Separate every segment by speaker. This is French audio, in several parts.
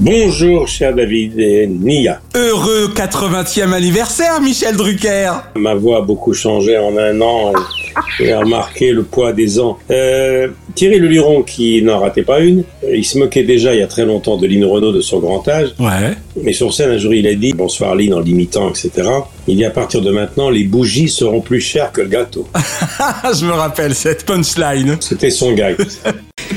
Speaker 1: Bonjour, cher David et Nia.
Speaker 2: Heureux 80e anniversaire, Michel Drucker
Speaker 1: Ma voix a beaucoup changé en un an a remarqué le poids des ans. Euh, Thierry Le Luron, qui n'en ratait pas une, il se moquait déjà il y a très longtemps de Lynn Renault de son grand âge.
Speaker 2: Ouais.
Speaker 1: Mais sur scène, un jour, il a dit Bonsoir Lynn en l'imitant, etc. Il dit à partir de maintenant, les bougies seront plus chères que le gâteau.
Speaker 2: Je me rappelle cette punchline.
Speaker 1: C'était son gag.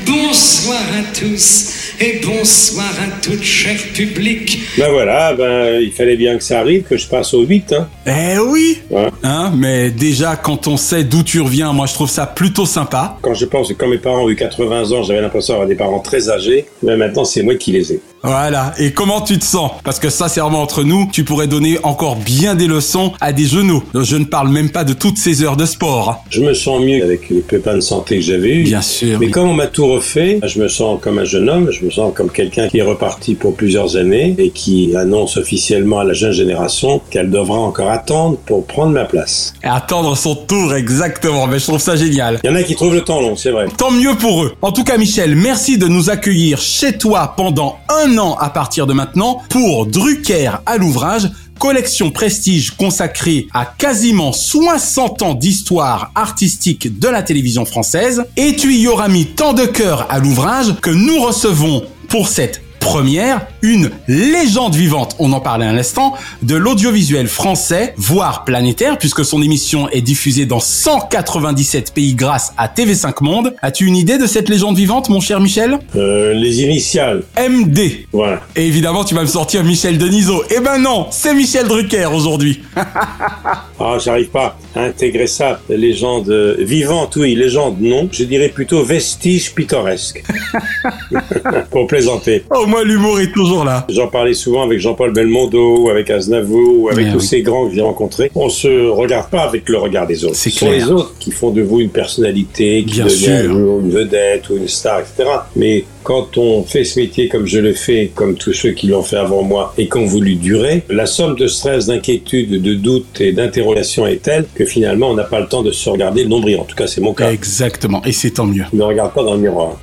Speaker 3: Bonsoir à tous et bonsoir à toute chère public.
Speaker 1: Ben voilà, ben il fallait bien que ça arrive, que je passe au 8. Hein.
Speaker 2: Eh oui
Speaker 1: Ouais.
Speaker 2: Hein, mais déjà quand on sait d'où tu reviens, moi je trouve ça plutôt sympa.
Speaker 1: Quand je pense que quand mes parents ont eu 80 ans, j'avais l'impression d'avoir des parents très âgés. Mais maintenant, c'est moi qui les ai.
Speaker 2: Voilà, et comment tu te sens? Parce que sincèrement entre nous, tu pourrais donner encore bien des leçons à des genoux. Je ne parle même pas de toutes ces heures de sport.
Speaker 1: Je me sens mieux avec les pépins de santé que j'avais eus.
Speaker 2: Bien sûr.
Speaker 1: Mais
Speaker 2: oui.
Speaker 1: comme on m'a tout refait, je me sens comme un jeune homme, je me sens comme quelqu'un qui est reparti pour plusieurs années et qui annonce officiellement à la jeune génération qu'elle devra encore attendre pour prendre ma place.
Speaker 2: Et attendre son tour exactement, mais je trouve ça génial.
Speaker 1: Il y en a qui trouvent le temps long, c'est vrai.
Speaker 2: Tant mieux pour eux. En tout cas, Michel, merci de nous accueillir chez toi pendant un an à partir de maintenant pour Drucker à l'ouvrage. Collection prestige consacrée à quasiment 60 ans d'histoire artistique de la télévision française. Et tu y auras mis tant de cœur à l'ouvrage que nous recevons pour cette première une légende vivante, on en parlait un instant, de l'audiovisuel français, voire planétaire, puisque son émission est diffusée dans 197 pays grâce à TV5 Monde. As-tu une idée de cette légende vivante, mon cher Michel
Speaker 1: Euh, les initiales,
Speaker 2: MD.
Speaker 1: voilà.
Speaker 2: Et évidemment, tu vas me sortir Michel Denisot. Eh ben non, c'est Michel Drucker aujourd'hui.
Speaker 1: Ah, j'arrive pas à intégrer ça. Légende vivante, oui, légende, non. Je dirais plutôt vestige pittoresque. pour plaisanter.
Speaker 2: Au moins, l'humour est toujours là?
Speaker 1: J'en parlais souvent avec Jean-Paul Belmondo, ou avec Aznavour, ou avec
Speaker 2: Mais
Speaker 1: tous
Speaker 2: oui.
Speaker 1: ces grands que j'ai rencontrés. On se regarde pas avec le regard des autres.
Speaker 2: C'est
Speaker 1: Ce sont
Speaker 2: clair.
Speaker 1: les autres qui font de vous une personnalité, qui
Speaker 2: Bien
Speaker 1: devient
Speaker 2: sûr.
Speaker 1: une vedette ou une star, etc. Mais quand on fait ce métier comme je le fais, comme tous ceux qui l'ont fait avant moi, et qui ont voulu durer, la somme de stress, d'inquiétude, de doute et d'interrogation est telle que finalement on n'a pas le temps de se regarder le nombril. En tout cas, c'est mon cas.
Speaker 2: Exactement, et c'est tant mieux.
Speaker 1: Je ne regarde pas dans le miroir.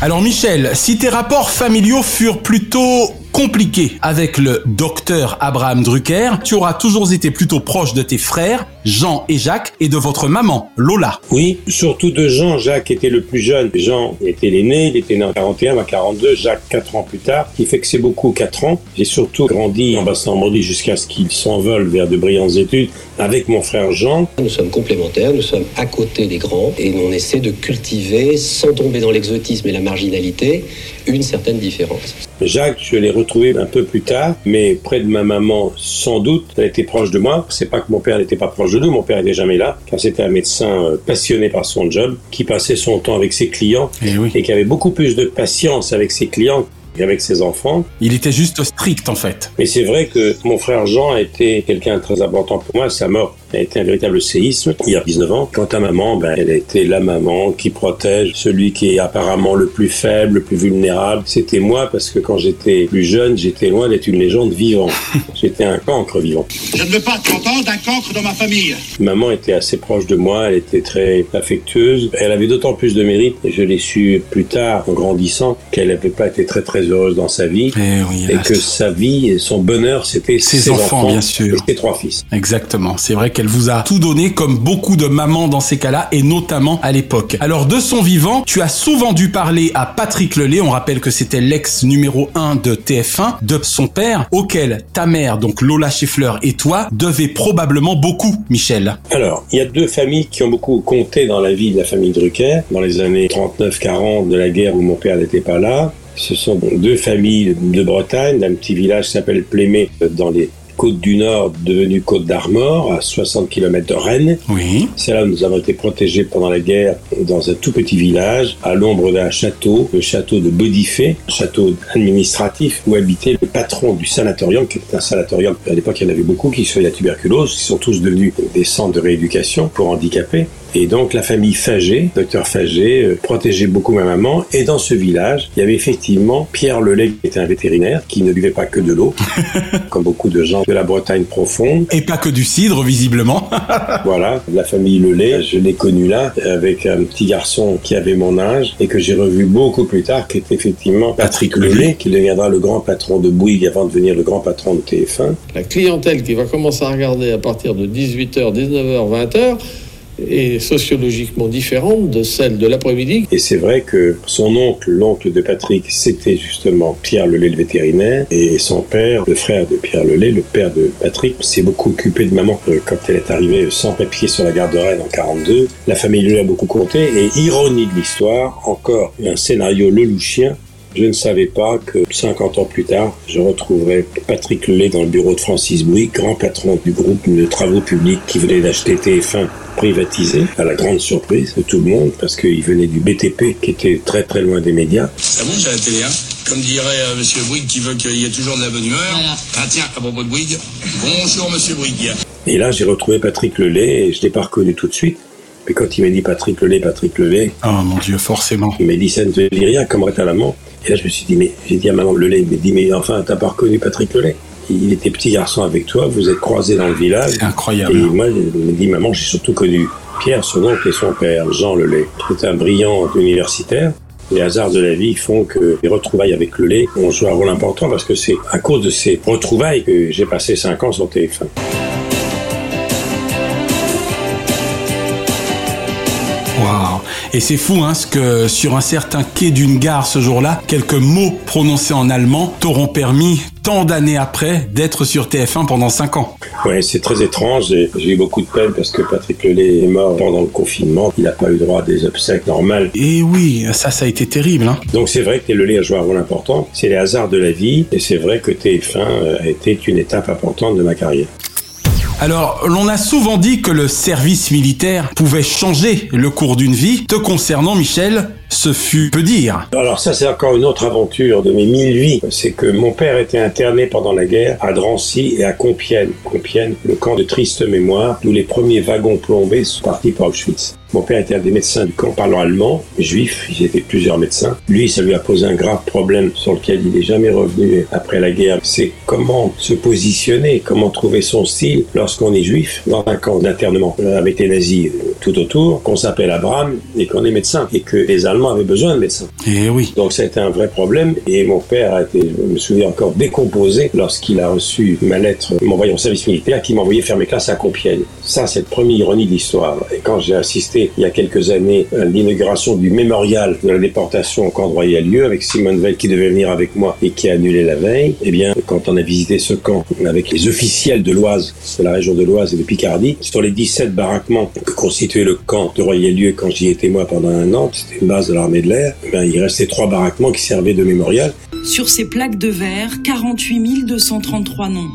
Speaker 2: Alors Michel, si tes rapports familiaux furent plutôt compliqués avec le docteur Abraham Drucker, tu auras toujours été plutôt proche de tes frères, Jean et Jacques, et de votre maman, Lola.
Speaker 1: Oui, surtout de Jean. Jacques était le plus jeune. Jean était l'aîné, il était né en 41, à 42. Jacques, 4 ans plus tard, qui fait que c'est beaucoup 4 ans. J'ai surtout grandi en Basse-Normandie jusqu'à ce qu'il s'envole vers de brillantes études avec mon frère Jean.
Speaker 4: Nous sommes complémentaires, nous sommes à côté des grands et on essaie de cultiver, sans tomber dans l'exotisme et la marginalité, une certaine différence.
Speaker 1: Jacques, je l'ai retrouvé un peu plus tard, mais près de ma maman, sans doute. Elle était proche de moi. C'est pas que mon père n'était pas proche de nous, mon père était jamais là, car c'était un médecin euh, passionné par son job, qui passait son temps avec ses clients
Speaker 2: Eh oui.
Speaker 1: et qui avait beaucoup plus de patience avec ses clients qu'avec ses enfants.
Speaker 2: Il était juste strict en fait.
Speaker 1: Mais c'est vrai que mon frère Jean a été quelqu'un de très important pour moi. Sa mort a été un véritable séisme il y a 19 ans. Quant à maman, ben, elle a été la maman qui protège celui qui est apparemment le plus faible, le plus vulnérable. C'était moi parce que quand j'étais plus jeune, j'étais loin d'être une légende vivante. J'étais un cancre vivant.
Speaker 5: Je ne veux pas t'entendre d'un cancre dans ma famille.
Speaker 1: Maman était assez proche de moi, elle était très affectueuse. Elle avait d'autant plus de mérite, et je l'ai su plus tard en grandissant, qu'elle n'avait pas été très très heureuse dans sa vie.
Speaker 2: Eh oui,
Speaker 1: et que sa vie et son bonheur, c'était
Speaker 2: Ses
Speaker 1: ses,
Speaker 2: enfants, bien sûr.
Speaker 1: et ses trois fils.
Speaker 2: Exactement. C'est vrai qu'elle vous a tout donné comme beaucoup de mamans dans ces cas-là et notamment à l'époque. Alors de son vivant, tu as souvent dû parler à Patrick Lelay, on rappelle que c'était l'ex numéro 1 de TF1, de son père, auquel ta mère, donc Lola Schiffler et toi, devaient probablement beaucoup, Michel.
Speaker 1: Alors, il y a deux familles qui ont beaucoup compté dans la vie de la famille Drucker, dans les années 39-40 de la guerre où mon père n'était pas là. Ce sont deux familles de Bretagne, d'un petit village qui s'appelle Plémé, dans les côtes du Nord, devenu Côte d'Armor, à 60 km de Rennes.
Speaker 2: Oui.
Speaker 1: C'est là où nous avons été protégés pendant la guerre, dans un tout petit village, à l'ombre d'un château, le château de Bodifé, château administratif, où habitait le patron du sanatorium, qui était un sanatorium. À l'époque, il y en avait beaucoup qui sont la tuberculose, qui sont tous devenus des centres de rééducation pour handicapés. Et donc la famille Fagé, docteur Fagé, euh, protégeait beaucoup ma maman. Et dans ce village, il y avait effectivement Pierre Lelay, qui était un vétérinaire, qui ne buvait pas que de l'eau, comme beaucoup de gens de la Bretagne profonde.
Speaker 2: Et pas que du cidre, visiblement.
Speaker 1: Voilà, la famille Lelay, je l'ai connue là, avec un petit garçon qui avait mon âge et que j'ai revu beaucoup plus tard, qui est effectivement Patrick Lelay, qui deviendra le grand patron de Bouygues avant de devenir le grand patron de TF1.
Speaker 6: La clientèle qui va commencer à regarder à partir de 18h, 19h, 20h est sociologiquement différente de celle de l'après-midi.
Speaker 1: Et c'est vrai que son oncle, l'oncle de Patrick, c'était justement Pierre Lelay le vétérinaire, et son père, le frère de Pierre Lelay, le père de Patrick, s'est beaucoup occupé de maman euh, quand elle est arrivée sans papier sur la gare de Rennes en 42. La famille Lelay a beaucoup compté, et ironie de l'histoire, encore un scénario lelouchien, je ne savais pas que 50 ans plus tard, je retrouverais Patrick Lelay dans le bureau de Francis Bouygues, grand patron du groupe de travaux publics qui venait d'acheter TF1 privatisé, à la grande surprise de tout le monde, parce qu'il venait du BTP, qui était très très loin des médias.
Speaker 7: Ça bouge à la télé, hein Comme dirait euh, Monsieur Bouygues qui veut qu'il y ait toujours de la bonne humeur. Ah tiens, à propos de Bouygues, bonjour Monsieur Bouygues.
Speaker 1: Et là, j'ai retrouvé Patrick Lelay, et je l'ai pas reconnu tout de suite. Mais quand il m'a dit Patrick Lelay, Patrick Lelay,
Speaker 2: Oh mon Dieu, forcément.
Speaker 1: il m'a dit ça ne te dit rien, comme à maman. Et là, je me suis dit, mais j'ai dit à maman Lelay, il m'a dit, mais enfin, t'as pas reconnu Patrick Lelay il était petit garçon avec toi, vous êtes croisés dans le village.
Speaker 2: C'est incroyable.
Speaker 1: Et moi, il m'a dit, maman, j'ai surtout connu Pierre, son oncle et son père, Jean Lelay, était un brillant universitaire. Les hasards de la vie font que les retrouvailles avec Lelay ont joué un rôle important parce que c'est à cause de ces retrouvailles que j'ai passé 5 ans sur TF1.
Speaker 2: Et c'est fou, hein, ce que sur un certain quai d'une gare ce jour-là, quelques mots prononcés en allemand t'auront permis, tant d'années après, d'être sur TF1 pendant 5 ans.
Speaker 1: Ouais, c'est très étrange. et J'ai eu beaucoup de peine parce que Patrick Lelay est mort pendant le confinement. Il n'a pas eu droit à des obsèques normales.
Speaker 2: Et oui, ça, ça a été terrible. Hein.
Speaker 1: Donc c'est vrai que Lelay a joué un rôle important. C'est les hasards de la vie. Et c'est vrai que TF1 a été une étape importante de ma carrière.
Speaker 2: Alors, l'on a souvent dit que le service militaire pouvait changer le cours d'une vie. Te concernant, Michel, ce fut peu dire.
Speaker 1: Alors ça, c'est encore une autre aventure de mes mille vies. C'est que mon père était interné pendant la guerre à Drancy et à Compiègne. Compiègne, le camp de triste mémoire, où les premiers wagons plombés sont partis pour Auschwitz. Mon père était un des médecins du camp parlant allemand, juif, ils étaient plusieurs médecins. Lui, ça lui a posé un grave problème sur lequel il n'est jamais revenu après la guerre. C'est comment se positionner, comment trouver son style lorsqu'on est juif dans un camp d'internement avec les nazis tout autour, qu'on s'appelle Abraham et qu'on est médecin et que les Allemands avaient besoin de médecins.
Speaker 2: Et oui.
Speaker 1: Donc ça a été un vrai problème et mon père a été, je me souviens encore, décomposé lorsqu'il a reçu ma lettre m'envoyant au service militaire qui m'envoyait faire mes classes à Compiègne. Ça, c'est la première ironie de l'histoire. Et quand j'ai assisté il y a quelques années à l'inauguration du mémorial de la déportation au camp de Royal-Lieu avec Simone Veil qui devait venir avec moi et qui a annulé la veille, eh bien, quand on a visité ce camp avec les officiels de l'Oise, de la région de l'Oise et de Picardie, sur les 17 baraquements que constituait le camp de Royal-Lieu quand j'y étais moi pendant un an, c'était une base de l'armée de l'air, eh bien, il restait trois baraquements qui servaient de mémorial.
Speaker 8: Sur ces plaques de verre, 48 233 noms.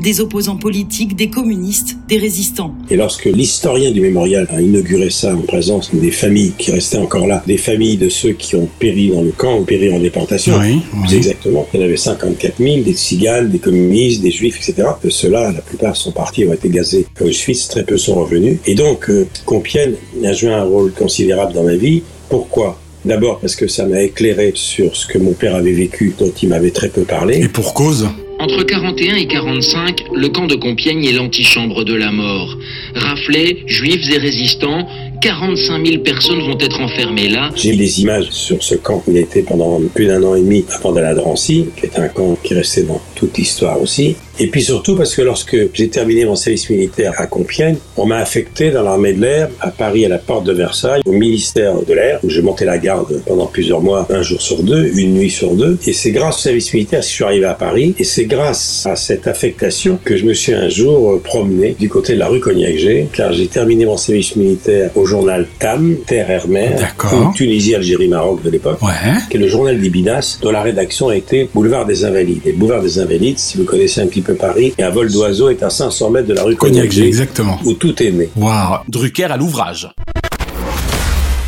Speaker 8: des opposants politiques, des communistes, des résistants.
Speaker 1: Et lorsque l'historien du mémorial a inauguré ça en présence des familles qui restaient encore là, des familles de ceux qui ont péri dans le camp ou péri en déportation,
Speaker 2: Oui,
Speaker 1: plus
Speaker 2: oui.
Speaker 1: exactement, il y en avait 54 000, des tziganes, des communistes, des juifs, etc. De Ceux-là, la plupart sont partis, ont été gazés à Auschwitz, très peu sont revenus. Et donc, euh, Compiègne a joué un rôle considérable dans ma vie. Pourquoi? D'abord parce que ça m'a éclairé sur ce que mon père avait vécu, dont il m'avait très peu parlé.
Speaker 2: Et pour cause?
Speaker 9: Entre 41 et 45, le camp de Compiègne est l'antichambre de la mort. Raflés, juifs et résistants, 45 000 personnes vont être enfermées là.
Speaker 1: J'ai des images sur ce camp où il était pendant plus d'un an et demi avant d'aller à Drancy, qui est un camp qui restait dans toute l'histoire aussi. Et puis surtout parce que lorsque j'ai terminé mon service militaire à Compiègne, on m'a affecté dans l'armée de l'air à Paris à la porte de Versailles, au ministère de l'air, où je montais la garde pendant plusieurs mois, un jour sur deux, une nuit sur deux. Et c'est grâce au service militaire que je suis arrivé à Paris. Et c'est grâce à cette affectation que je me suis un jour euh, promené du côté de la rue Cognac-G, car j'ai terminé mon service militaire au journal TAM, Terre Air Mer,
Speaker 2: D'accord.
Speaker 1: Tunisie, Algérie, Maroc de l'époque,
Speaker 2: Ouais.
Speaker 1: qui est le journal des dont la rédaction a été Boulevard des Invalides. Et le Boulevard des Invalides, si vous connaissez un petit peu Paris, et un vol d'oiseau est à 500 mètres de la rue
Speaker 2: Cognac,
Speaker 1: Cognac-G,
Speaker 2: exactement.
Speaker 1: où tout est né.
Speaker 2: Waouh. Drucker à l'ouvrage.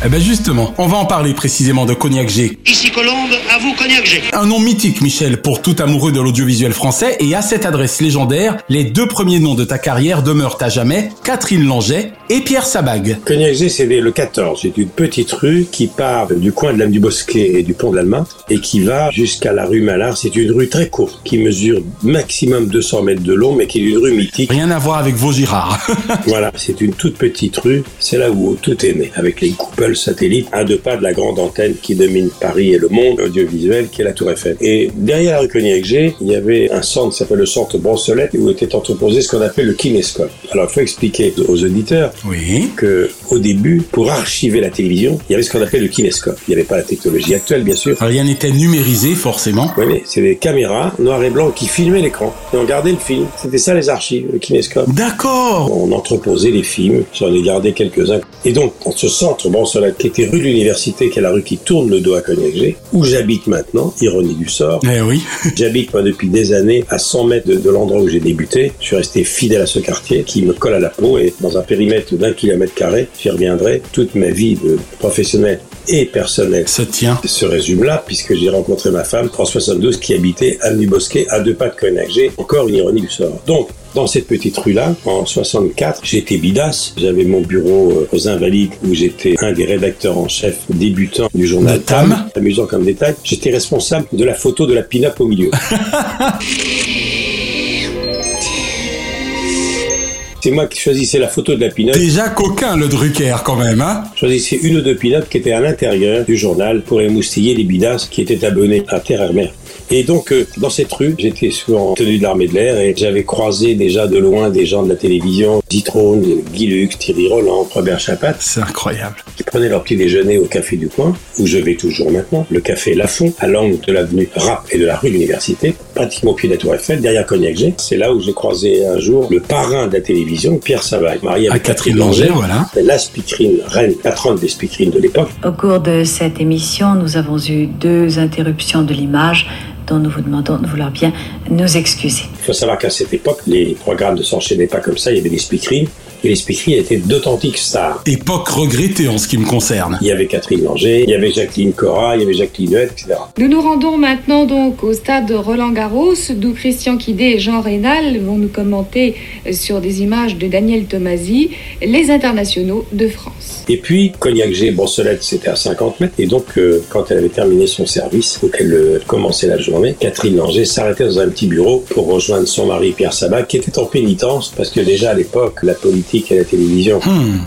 Speaker 2: Eh ben justement, on va en parler précisément de Cognac G.
Speaker 5: Ici Colombe, à vous Cognac G.
Speaker 2: Un nom mythique, Michel, pour tout amoureux de l'audiovisuel français, et à cette adresse légendaire, les deux premiers noms de ta carrière demeurent à jamais Catherine Langeais et Pierre Sabag.
Speaker 1: Cognac-G, c'est le 14. C'est une petite rue qui part du coin de l'âme du Bosquet et du pont de l'Allemagne et qui va jusqu'à la rue Malard. C'est une rue très courte qui mesure maximum 200 mètres de long, mais qui est une rue mythique.
Speaker 2: Rien à voir avec vos Girards.
Speaker 1: Voilà, c'est une toute petite rue. C'est là où tout est né, avec les couples satellites à deux pas de la grande antenne qui domine Paris et le monde audiovisuel, qui est la Tour Eiffel. Et derrière la rue Cognac-G, il y avait un centre qui s'appelle le centre Brossolette, où était entreposé ce qu'on appelle le kinéscope. Alors, il faut expliquer aux auditeurs
Speaker 2: Oui.
Speaker 1: que au début, pour archiver la télévision, il y avait ce qu'on appelle le kinéscope. Il n'y avait pas la technologie actuelle, bien sûr.
Speaker 2: Rien n'était numérisé, forcément.
Speaker 1: Oui, mais c'est des caméras noir et blanc qui filmaient l'écran. Et on gardait le film. C'était ça les archives, le kinéscope.
Speaker 2: D'accord.
Speaker 1: On entreposait les films, j'en ai gardé quelques-uns. Et donc, dans ce centre Qui était rue de l'Université, qui est la rue qui tourne le dos à Cognac-G, où j'habite maintenant, ironie du sort.
Speaker 2: Eh oui.
Speaker 1: J'habite moi depuis des années à 100 mètres de, de l'endroit où j'ai débuté. Je suis resté fidèle à ce quartier qui me colle à la peau et dans un périmètre d'un kilomètre carré, j'y reviendrai. Toute ma vie de professionnelle et personnelle
Speaker 2: Se tient.
Speaker 1: se résume là, puisque j'ai rencontré ma femme en 72 qui habitait avenue Bosquet à deux pas de Cognac-G. Encore une ironie du sort. Donc, dans cette petite rue-là, en 64, j'étais bidas. J'avais mon bureau euh, aux Invalides où j'étais un des rédacteurs en chef débutants du journal
Speaker 2: Tam.
Speaker 1: Tam. Amusant comme détail. J'étais responsable de la photo de la pin-up au milieu. C'est moi qui choisissais la photo de la pin-up.
Speaker 2: Déjà coquin, le Drucker, quand même, hein
Speaker 1: choisissais une ou deux pin qui étaient à l'intérieur du journal pour émoustiller les bidas qui étaient abonnés à Terre et donc, euh, dans cette rue, j'étais souvent en tenue de l'armée de l'air et j'avais croisé déjà de loin des gens de la télévision, Zitrone, Guy Lux, Thierry Roland, Robert Chapat,
Speaker 2: C'est incroyable.
Speaker 1: qui prenaient leur petit déjeuner au café du coin, où je vais toujours maintenant, le café Lafont, à l'angle de l'avenue Rapp et de la rue de l'Université, pratiquement au pied de la Tour Eiffel, derrière Cognac-G. C'est là où j'ai croisé un jour le parrain de la télévision, Pierre Savage, marié
Speaker 2: À
Speaker 1: avec
Speaker 2: Catherine Langer, voilà.
Speaker 1: la speakerine, reine, patronne des speakerines de l'époque.
Speaker 10: Au cours de cette émission, nous avons eu deux interruptions de l'image dont nous vous demandons de vouloir bien nous excuser.
Speaker 1: Il faut savoir qu'à cette époque, les programmes ne s'enchaînaient pas comme ça, il y avait des speakerines, et les speakerines étaient d'authentiques stars.
Speaker 2: Époque regrettée en ce qui me concerne.
Speaker 1: Il y avait Catherine Langer, il y avait Jacqueline Cora, il y avait Jacqueline Huette, etc.
Speaker 11: Nous nous rendons maintenant donc au stade de Roland Garros, d'où Christian Quidé et Jean Rénal vont nous commenter sur des images de Daniel Tomasi, les internationaux de France.
Speaker 1: Et puis, Cognac-G, Brossolette, c'était à 50 mètres. Et donc, euh, quand elle avait terminé son service, ou qu'elle euh, commençait la journée, Catherine Langer s'arrêtait dans un petit bureau pour rejoindre son mari Pierre Sabat, qui était en pénitence, parce que déjà à l'époque, la politique et la télévision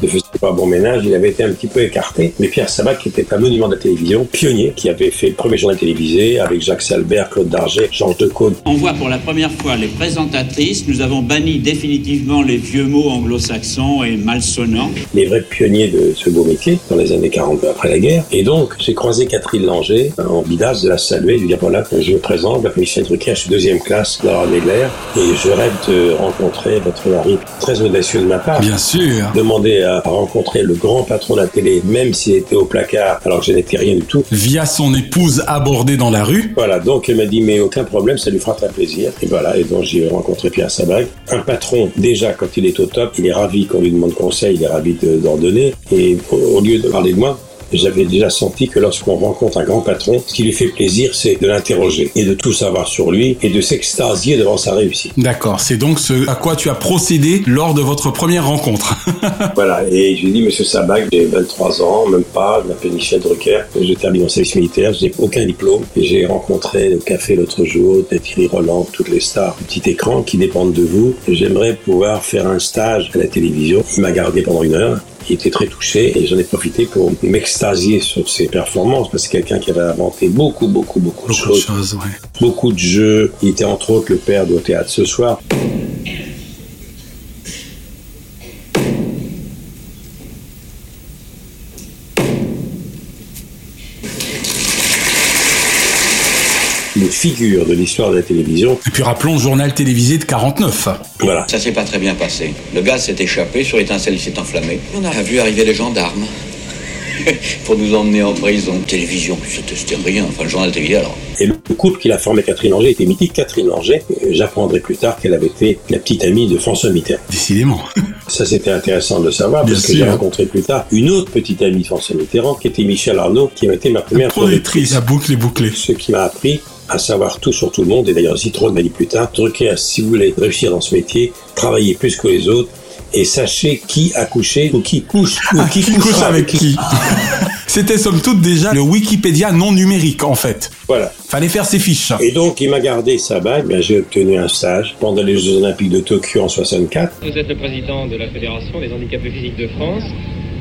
Speaker 1: ne faisaient pas bon ménage, il avait été un petit peu écarté. Mais Pierre Sabat, qui était un monument de la télévision, pionnier, qui avait fait le premier journal télévisé avec Jacques Salbert, Claude Darget, Georges Decaude.
Speaker 12: On voit pour la première fois les présentatrices. Nous avons banni définitivement les vieux mots anglo-saxons et malsonnants.
Speaker 1: les vrais pionniers de ce beau métier dans les années 40 après la guerre. Et donc, j'ai croisé Catherine Langer en bidas de la saluer, de lui dire voilà, je me présente, la Michel Drucker, je suis deuxième classe de l'air et je rêve de rencontrer votre mari très audacieux de ma part.
Speaker 2: Bien sûr.
Speaker 1: demander à rencontrer le grand patron de la télé, même s'il était au placard, alors que je n'étais rien du tout.
Speaker 2: Via son épouse abordée dans la rue.
Speaker 1: Voilà, donc elle m'a dit, mais aucun problème, ça lui fera très plaisir. Et voilà, et donc j'ai rencontré Pierre Sabag. Un patron, déjà, quand il est au top, il est ravi qu'on lui demande conseil, il est ravi de- d'en donner. Et au, au lieu de parler de moi, j'avais déjà senti que lorsqu'on rencontre un grand patron, ce qui lui fait plaisir, c'est de l'interroger et de tout savoir sur lui et de s'extasier devant sa réussite.
Speaker 2: D'accord, c'est donc ce à quoi tu as procédé lors de votre première rencontre.
Speaker 1: Voilà, et je lui ai dit, monsieur Sabag, j'ai 23 ans, même pas, je m'appelle Michel Drucker, je termine en service militaire, je n'ai aucun diplôme, et j'ai rencontré au café l'autre jour Thierry Roland, toutes les stars, petit écran qui dépendent de vous. J'aimerais pouvoir faire un stage à la télévision. Il m'a gardé pendant une heure. Il était très touché et j'en ai profité pour m'extasier sur ses performances parce que c'est quelqu'un qui avait inventé beaucoup, beaucoup, beaucoup de
Speaker 2: Beaucoup de
Speaker 1: choses.
Speaker 2: choses, ouais.
Speaker 1: Beaucoup de jeux. Il était entre autres le père de théâtre ce soir. Une figure de l'histoire de la télévision.
Speaker 2: Et puis rappelons le journal télévisé de 49.
Speaker 1: Voilà.
Speaker 13: Ça s'est pas très bien passé. Le gaz s'est échappé, sur l'étincelle il s'est enflammé. On a vu arriver les gendarmes pour nous emmener en prison. Télévision, c'était rien. Enfin, le journal télévisé alors.
Speaker 1: Et le couple qu'il a formé Catherine Langer était mythique. Catherine Langer, euh, j'apprendrai plus tard qu'elle avait été la petite amie de François Mitterrand.
Speaker 2: Décidément.
Speaker 1: Ça, c'était intéressant de le savoir
Speaker 2: Bien
Speaker 1: parce que j'ai rencontré plus tard une autre petite amie de François Mitterrand qui était Michel Arnaud, qui a été ma première
Speaker 2: Productrice, la boucle est bouclée.
Speaker 1: Ce qui m'a appris à savoir tout sur tout le monde. Et d'ailleurs, Zitron m'a dit plus tard, Drucker, si vous voulez réussir dans ce métier, travaillez plus que les autres et sachez qui a couché ou qui couche ou qui,
Speaker 2: Qui couche avec qui C'était somme toute déjà le Wikipédia non numérique en fait.
Speaker 1: Voilà.
Speaker 2: Fallait faire ses fiches.
Speaker 1: Et donc, il m'a gardé sa bague. Ben, j'ai obtenu un stage pendant les Jeux Olympiques de Tokyo en 64.
Speaker 14: Vous êtes le président de la Fédération des handicapés physiques de France.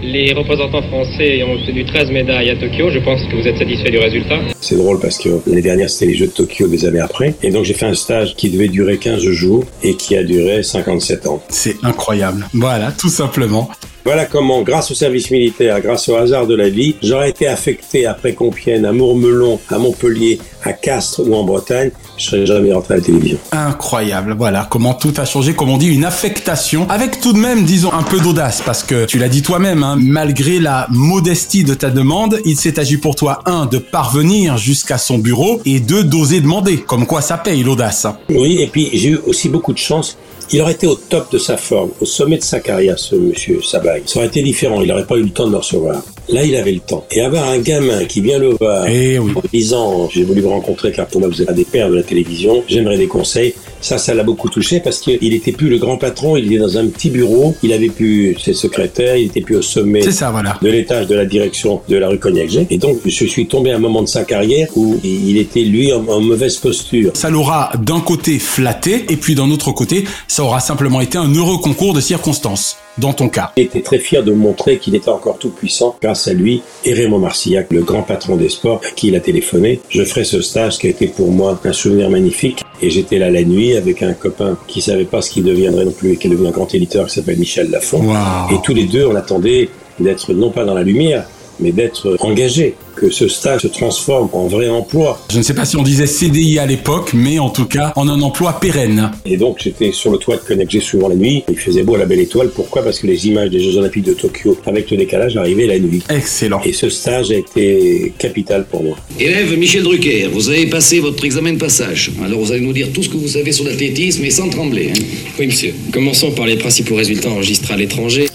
Speaker 14: Les représentants français ont obtenu 13 médailles à Tokyo. Je pense que vous êtes satisfait du résultat.
Speaker 1: C'est drôle parce que l'année dernière, c'était les Jeux de Tokyo des années après. Et donc, j'ai fait un stage qui devait durer 15 jours et qui a duré 57 ans.
Speaker 2: C'est incroyable. Voilà, tout simplement.
Speaker 1: Voilà comment, grâce au service militaire, grâce au hasard de la vie, j'aurais été affecté après Compiègne, à Mourmelon, à Montpellier, à Castres ou en Bretagne. Je serais jamais rentré à la télévision.
Speaker 2: Incroyable. Voilà comment tout a changé, comme on dit, une affectation avec tout de même, disons, un peu d'audace parce que tu l'as dit toi-même, hein, malgré la modestie de ta demande, il s'est agi pour toi, un, de parvenir jusqu'à son bureau et deux, d'oser demander. Comme quoi ça paye l'audace.
Speaker 1: Oui, et puis j'ai eu aussi beaucoup de chance. Il aurait été au top de sa forme, au sommet de sa carrière, ce monsieur Sabag. Ça aurait été différent, il n'aurait pas eu le temps de me recevoir. Là, il avait le temps. Et avoir un gamin qui vient le voir
Speaker 2: Eh oui.
Speaker 1: en disant, j'ai voulu vous rencontrer car pour moi vous êtes un des pères de la télévision, j'aimerais des conseils. Ça, ça l'a beaucoup touché parce qu'il était plus le grand patron, il était dans un petit bureau, il avait plus ses secrétaires, il était plus au sommet
Speaker 2: C'est ça, voilà.
Speaker 1: de l'étage de la direction de la rue Cognac-G. Et donc, je suis tombé à un moment de sa carrière où il était, lui, en, en mauvaise posture.
Speaker 2: Ça l'aura d'un côté flatté et puis d'un autre côté, ça aura simplement été un heureux concours de circonstances. Dans ton cas.
Speaker 1: Il était très fier de montrer qu'il était encore tout puissant grâce à lui et Raymond Marcillac, le grand patron des sports, à qui il a téléphoné. Je ferai ce stage qui a été pour moi un souvenir magnifique. Et j'étais là la nuit avec un copain qui savait pas ce qu'il deviendrait non plus et qui est devenu un grand éditeur qui s'appelle Michel Lafont.
Speaker 2: Wow.
Speaker 1: Et tous les deux, on attendait d'être non pas dans la lumière, mais d'être engagés, que ce stage se transforme en vrai emploi.
Speaker 2: Je ne sais pas si on disait CDI à l'époque, mais en tout cas en un emploi pérenne.
Speaker 1: Et donc j'étais sur le toit de Connect souvent la nuit. Il faisait beau à la belle étoile. Pourquoi? Parce que les images des Jeux Olympiques de Tokyo avec le décalage arrivaient la nuit.
Speaker 2: Excellent.
Speaker 1: Et ce stage a été capital pour moi.
Speaker 15: Élève Michel Drucker, vous avez passé votre examen de passage. Alors vous allez nous dire tout ce que vous savez sur l'athlétisme et sans trembler. hein.
Speaker 14: Oui, monsieur. Commençons par les principaux résultats enregistrés à l'étranger.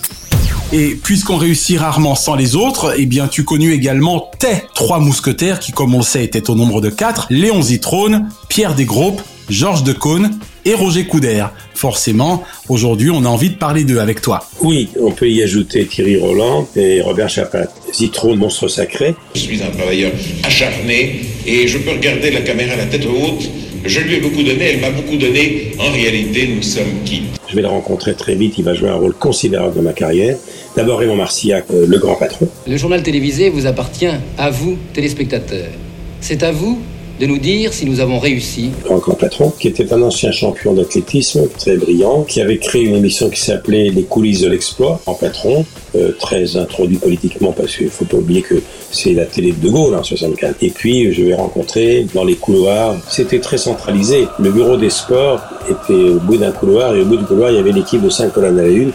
Speaker 2: Et puisqu'on réussit rarement sans les autres, eh bien tu connus également tes trois mousquetaires qui, comme on le sait, étaient au nombre de quatre, Léon Zitrone, Pierre Desgroupes, Georges Decaune et Roger Coudert. Forcément, aujourd'hui, on a envie de parler d'eux avec toi.
Speaker 1: Oui, on peut y ajouter Thierry Roland et Robert Chapat. Zitron, monstre sacré.
Speaker 7: Je suis un travailleur acharné et je peux regarder la caméra la tête haute. Je lui ai beaucoup donné, elle m'a beaucoup donné. En réalité, nous sommes quittes.
Speaker 1: Je vais le rencontrer très vite, il va jouer un rôle considérable dans ma carrière. D'abord Raymond Marcillac, euh, le grand patron.
Speaker 16: Le journal télévisé vous appartient à vous, téléspectateurs. C'est à vous de nous dire si nous avons réussi.
Speaker 1: grand patron, qui était un ancien champion d'athlétisme, très brillant, qui avait créé une émission qui s'appelait Les coulisses de l'exploit, en patron, euh, très introduit politiquement, parce qu'il faut pas oublier que c'est la télé de De Gaulle en 64. Et puis, je vais rencontrer dans les couloirs, c'était très centralisé. Le bureau des sports était au bout d'un couloir, et au bout du couloir, il y avait l'équipe de cinq colonnes à la une,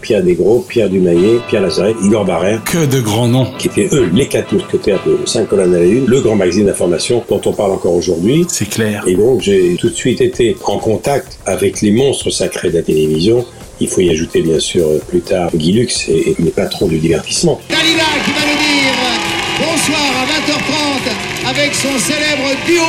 Speaker 1: Pierre Desgros, Pierre Dumayet, Pierre Lazaret, Igor Barrère.
Speaker 2: Que de grands noms.
Speaker 1: Qui étaient eux les quatre mousquetaires de 5 colonnes à la une, le grand magazine d'information dont on parle encore aujourd'hui.
Speaker 2: C'est clair.
Speaker 1: Et donc j'ai tout de suite été en contact avec les monstres sacrés de la télévision. Il faut y ajouter bien sûr plus tard Guy Lux et les patrons du divertissement.
Speaker 17: Dalila qui va nous dire bonsoir à 20h30 avec son célèbre duo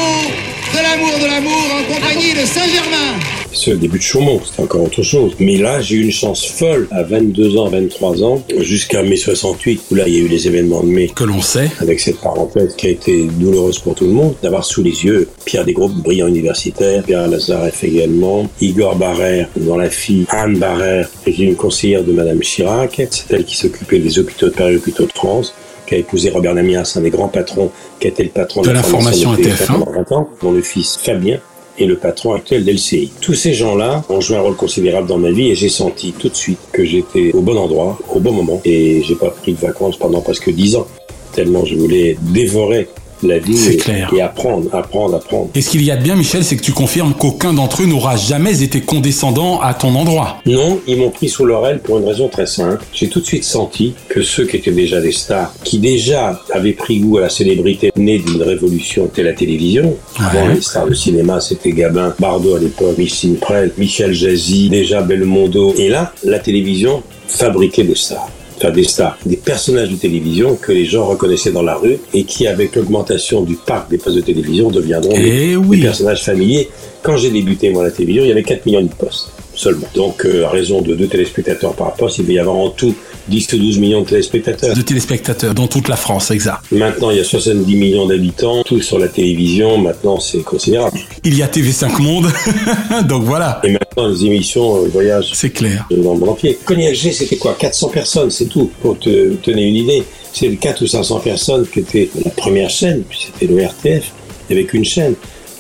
Speaker 17: de l'amour de l'amour en compagnie de Saint-Germain.
Speaker 1: Ce début de Chaumont, c'était encore autre chose. Mais là, j'ai eu une chance folle à 22 ans, 23 ans, jusqu'à mai 68, où là, il y a eu les événements de mai.
Speaker 2: Que l'on sait.
Speaker 1: Avec cette parenthèse qui a été douloureuse pour tout le monde, d'avoir sous les yeux Pierre Desgroupes, brillant universitaire, Pierre Lazareff également, Igor Barrère, dont la fille Anne Barrère était une conseillère de Madame Chirac. C'est elle qui s'occupait des hôpitaux de Paris, hôpitaux de France qui a épousé Robert Namias, un des grands patrons, qui était le patron
Speaker 2: de, de la formation à TF1,
Speaker 1: 20 ans, dont le fils Fabien est le patron actuel d'LCI. Tous ces gens-là ont joué un rôle considérable dans ma vie et j'ai senti tout de suite que j'étais au bon endroit, au bon moment et j'ai pas pris de vacances pendant presque dix ans tellement je voulais dévorer la vie et,
Speaker 2: clair.
Speaker 1: et apprendre, apprendre, apprendre.
Speaker 2: Et ce qu'il y a de bien, Michel, c'est que tu confirmes qu'aucun d'entre eux n'aura jamais été condescendant à ton endroit.
Speaker 1: Non, ils m'ont pris sous l'oreille pour une raison très simple. J'ai tout de suite senti que ceux qui étaient déjà des stars, qui déjà avaient pris goût à la célébrité née d'une révolution telle la télévision,
Speaker 2: Ouais.
Speaker 1: avant les stars de cinéma, c'était Gabin, Bardot à l'époque, Micheline Prel, Michel Jazzy, déjà Belmondo. Et là, la télévision fabriquait des stars enfin des stars, des personnages de télévision que les gens reconnaissaient dans la rue et qui, avec l'augmentation du parc des postes de télévision, deviendront des,
Speaker 2: Eh oui.
Speaker 1: des personnages familiers. Quand j'ai débuté, moi, la télévision, il y avait 4 millions de postes seulement. Donc, euh, à raison de deux téléspectateurs par poste, il va y avoir en tout 10 ou 12 millions de téléspectateurs.
Speaker 2: De téléspectateurs dans toute la France, exact.
Speaker 1: Maintenant, il y a 70 millions d'habitants, tous sur la télévision. Maintenant, c'est considérable.
Speaker 2: Il y a TV5 Monde, donc voilà.
Speaker 1: Et maintenant, les émissions euh, voyagent
Speaker 2: C'est clair.
Speaker 1: dans le monde entier. Cognac G, c'était quoi? 400 personnes, c'est tout. Pour te tenir une idée, c'est 4 ou 500 personnes qui étaient la première chaîne, puis c'était le RTF, avec une chaîne.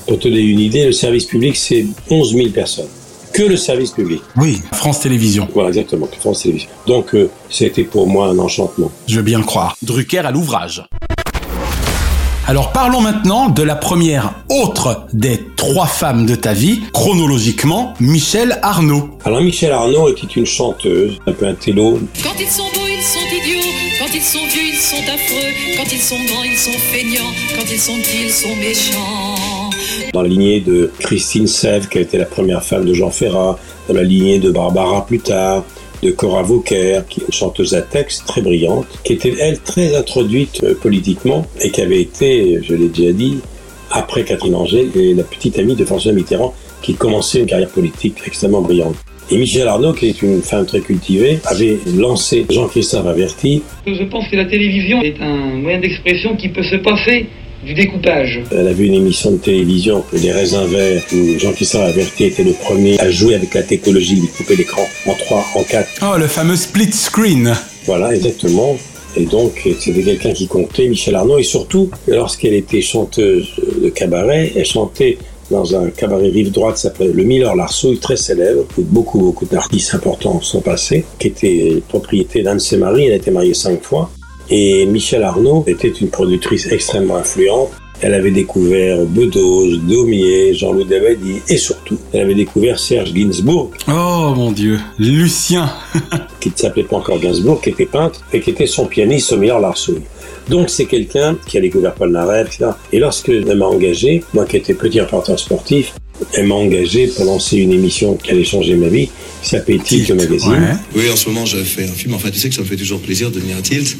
Speaker 1: Pour te donner une idée, le service public, c'est 11 000 personnes. Que le service public.
Speaker 2: Oui, France Télévisions.
Speaker 1: Voilà, exactement, que France Télévisions. Donc, euh, c'était pour moi un enchantement.
Speaker 2: Je veux bien le croire. Drucker à l'ouvrage. Alors parlons maintenant de la première autre des trois femmes de ta vie, chronologiquement, Michel Arnaud.
Speaker 1: Alors, Michel Arnaud était une chanteuse, un peu un télo,
Speaker 3: Quand ils sont beaux, ils sont idiots. Quand ils sont vieux, ils sont affreux. Quand ils sont grands, ils sont feignants. Quand ils sont petits, ils sont méchants.
Speaker 1: Dans la lignée de Christine Sèvres, qui a été la première femme de Jean Ferrat, dans la lignée de Barbara plus tard, de Cora Vauquer, qui chanteuse à texte très brillante, qui était, elle, très introduite euh, politiquement et qui avait été, je l'ai déjà dit, après Catherine Angers, et la petite amie de François Mitterrand, qui commençait une carrière politique extrêmement brillante. Et Michel Arnaud, qui est une femme très cultivée, avait lancé Jean-Christophe Averti,
Speaker 18: Je pense que la télévision est un moyen d'expression qui peut se passer du découpage.
Speaker 1: Elle avait une émission de télévision, Les Raisins Verts, où Jean-Christophe Averti était le premier à jouer avec la technologie, de couper l'écran en 3, en 4.
Speaker 2: Oh, le fameux split screen.
Speaker 1: Voilà, exactement. Et donc, c'était quelqu'un qui comptait, Michel Arnaud, et surtout, lorsqu'elle était chanteuse de cabaret, elle chantait dans un cabaret rive droite qui s'appelait le Miller Larsouille, très célèbre, où beaucoup, beaucoup d'artistes importants sont passés, qui était propriété d'Anne de ses maris, elle a été mariée cinq fois. Et Michel Arnaud était une productrice extrêmement influente. Elle avait découvert Bedos, Daumier, Jean-Louis Dabadi et surtout, elle avait découvert Serge Gainsbourg,
Speaker 2: Oh mon dieu, Lucien.
Speaker 1: qui ne s'appelait pas encore Gainsbourg, qui était peintre et qui était son pianiste au meilleur Larsouille. Donc c'est quelqu'un qui a découvert Paul Naref, etc. Et lorsque elle m'a engagé, moi qui étais petit reporter sportif, elle m'a engagé pour lancer une émission qui allait changer ma vie, qui s'appelait Tilt le magazine.
Speaker 19: Oui, en ce moment, je fais un film. Enfin, tu sais que ça me fait toujours plaisir de venir à Tilt.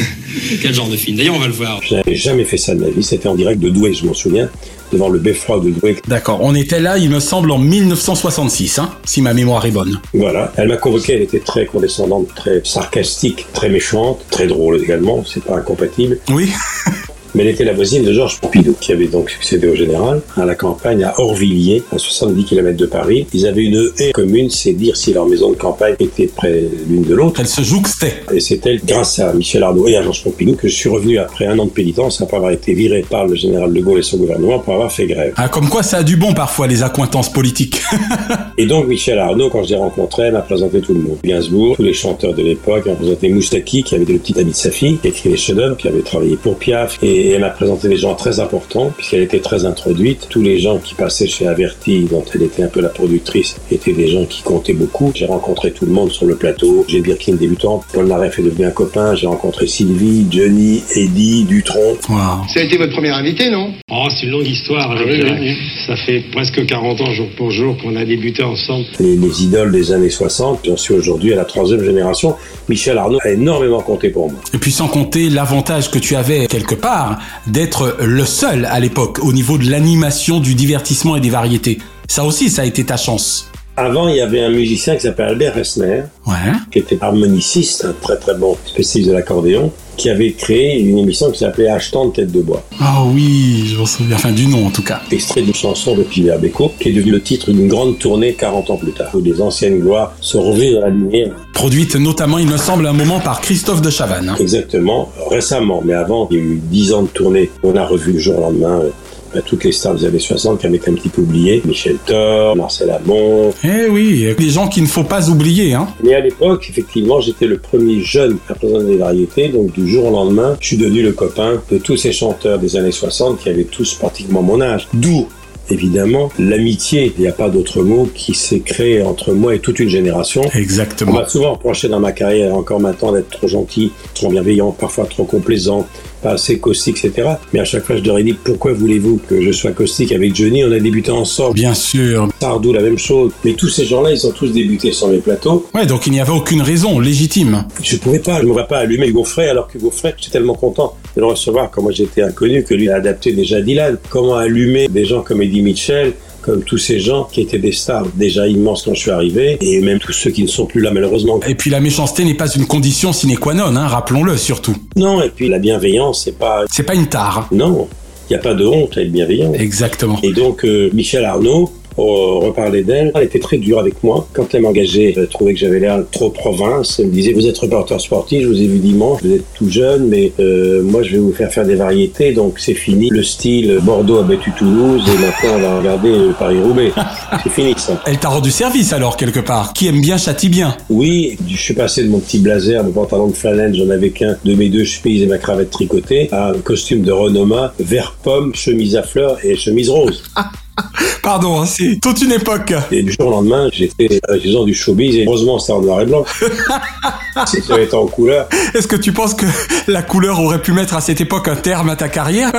Speaker 19: Quel genre de film? D'ailleurs, on va le voir.
Speaker 1: Je n'avais jamais fait ça de ma vie, c'était en direct de Douai, je m'en souviens, devant le beffroi de Douai.
Speaker 2: D'accord, on était là, il me semble, en 1966, hein, si ma mémoire est bonne.
Speaker 1: Voilà, elle m'a convoqué, elle était très condescendante, très sarcastique, très méchante, très drôle également, c'est pas incompatible.
Speaker 2: Oui.
Speaker 1: Mais elle était la voisine de Georges Pompidou, qui avait donc succédé au général, à la campagne à Orvilliers, à 70 km de Paris. Ils avaient une haie commune, c'est dire si leur maison de campagne était près l'une de l'autre.
Speaker 2: Elle se jouxtait.
Speaker 1: Et c'est elle, grâce à Michel Arnaud et à Georges Pompidou, que je suis revenu après un an de pénitence, après avoir été viré par le général de Gaulle et son gouvernement pour avoir fait grève.
Speaker 2: Ah, comme quoi ça a du bon parfois, les accointances politiques.
Speaker 1: Et donc Michel Arnaud, quand je l'ai rencontré, m'a présenté tout le monde. Gainsbourg, tous les chanteurs de l'époque, m'a présenté Moustaki, qui avait été le petit ami de sa fille, qui écrit les chefs-d'œuvre, qui avait travaillé pour Piaf, et Et elle m'a présenté des gens très importants, puisqu'elle était très introduite. Tous les gens qui passaient chez Averti, dont elle était un peu la productrice, étaient des gens qui comptaient beaucoup. J'ai rencontré tout le monde sur le plateau. J'ai Birkin débutant. Paul Naref est devenu un copain. J'ai rencontré Sylvie, Johnny, Eddie, Dutron.
Speaker 17: Ça a été votre premier invité, non?
Speaker 19: Oh, c'est une longue histoire avec
Speaker 17: Ah oui, oui,
Speaker 19: Ça fait presque 40 ans jour pour jour qu'on a débuté ensemble.
Speaker 1: Les, les idoles des années 60. J'en suis aujourd'hui à la troisième génération. Michel Arnaud a énormément compté pour moi.
Speaker 2: Et puis sans compter l'avantage que tu avais quelque part d'être le seul à l'époque au niveau de l'animation, du divertissement et des variétés. Ça aussi, ça a été ta chance.
Speaker 1: Avant, il y avait un musicien qui s'appelait Albert Ressner,
Speaker 2: Ouais.
Speaker 1: qui était harmoniciste, un très très bon spécialiste de l'accordéon, qui avait créé une émission qui s'appelait Achetant de tête de bois.
Speaker 2: Ah oui, je m'en souviens. Enfin, du nom en tout cas.
Speaker 1: Extrait d'une chanson de Gilbert Bécaud, qui est devenu le titre d'une grande tournée 40 ans plus tard, où des anciennes gloires se revues dans la lumière.
Speaker 2: Produite notamment, il me semble, un moment par Christophe de Chavannes.
Speaker 1: Exactement, récemment, mais avant, il y a eu 10 ans de tournée. On a revu le jour au lendemain euh, bah, toutes les stars des années 60 qui avaient un petit peu oubliées. Michel Thor, Marcel Amont.
Speaker 2: Eh oui, des gens qu'il ne faut pas oublier. Hein.
Speaker 1: Mais à l'époque, effectivement, j'étais le premier jeune à présenter des variétés, donc du jour au lendemain, je suis devenu le copain de tous ces chanteurs des années 60 qui avaient tous pratiquement mon âge. D'où évidemment l'amitié, il n'y a pas d'autre mot, qui s'est créé entre moi et toute une génération. On
Speaker 2: Exactement.
Speaker 1: m'a souvent reproché dans ma carrière, encore maintenant, d'être trop gentil, trop bienveillant, parfois trop complaisant, pas assez caustique, etc. Mais à chaque fois, je leur ai dit, pourquoi voulez-vous que je sois caustique avec Johnny? On a débuté ensemble.
Speaker 2: Bien sûr.
Speaker 1: Sardou, la même chose. Mais tous ces gens-là, ils ont tous débuté sur mes plateaux.
Speaker 2: Ouais, donc il n'y avait aucune raison légitime.
Speaker 1: Je pouvais pas, je ne m'aurais pas allumé Gaufret alors que Gaufret, j'étais tellement content de le recevoir quand moi j'étais inconnu que lui a adapté déjà Dylan. Comment allumer des gens comme Eddie Mitchell, comme tous ces gens qui étaient des stars déjà immenses quand je suis arrivé, et même tous ceux qui ne sont plus là malheureusement.
Speaker 2: Et puis la méchanceté n'est pas une condition sine qua non, hein, rappelons-le surtout.
Speaker 1: Non, et puis la bienveillance, c'est pas...
Speaker 2: C'est pas une tare.
Speaker 1: Non, il n'y a pas de honte à être bienveillant.
Speaker 2: Exactement.
Speaker 1: Et donc, euh, Michel Arnaud, on reparlait d'elle, elle était très dure avec moi. Quand elle m'engageait, elle trouvait que j'avais l'air trop province. Elle me disait, vous êtes reporter sportif, je vous ai vu dimanche, vous êtes tout jeune, mais euh, moi je vais vous faire faire des variétés, donc c'est fini. Le style Bordeaux a battu Toulouse, et maintenant on va regarder euh, Paris-Roubaix. c'est fini ça.
Speaker 2: Elle t'a rendu service alors quelque part. Qui aime bien châtie bien.
Speaker 1: Oui, je suis passé de mon petit blazer, mon pantalon de flanelle, j'en avais qu'un, de mes deux chemises et ma cravate tricotée, à un costume de Renoma, vert pomme, chemise à fleurs et chemise rose.
Speaker 2: Pardon, hein, c'est toute une époque.
Speaker 1: Et du jour au lendemain, j'étais faisant du showbiz et heureusement c'était en noir et blanc. si ça avait été en couleur.
Speaker 2: Est-ce que tu penses que la couleur aurait pu mettre à cette époque un terme à ta carrière?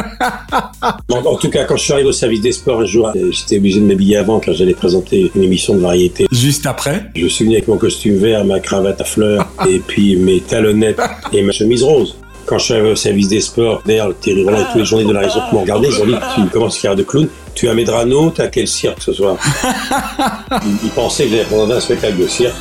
Speaker 1: En, en tout cas, quand je suis arrivé au service des sports un jour, euh, j'étais obligé de m'habiller avant quand j'allais présenter une émission de variété.
Speaker 2: Juste après?
Speaker 1: Je suis venu avec mon costume vert, ma cravate à fleurs et puis mes talonnettes et ma chemise rose. Quand je suis au service des sports, d'ailleurs, Thierry Roland et tous les journées de la raison m'ont regardé, ils ont dit, tu commences à faire de clown, tu as Medrano, t'as quel cirque ce soir? Ils ils pensaient que j'allais présenter un spectacle de cirque.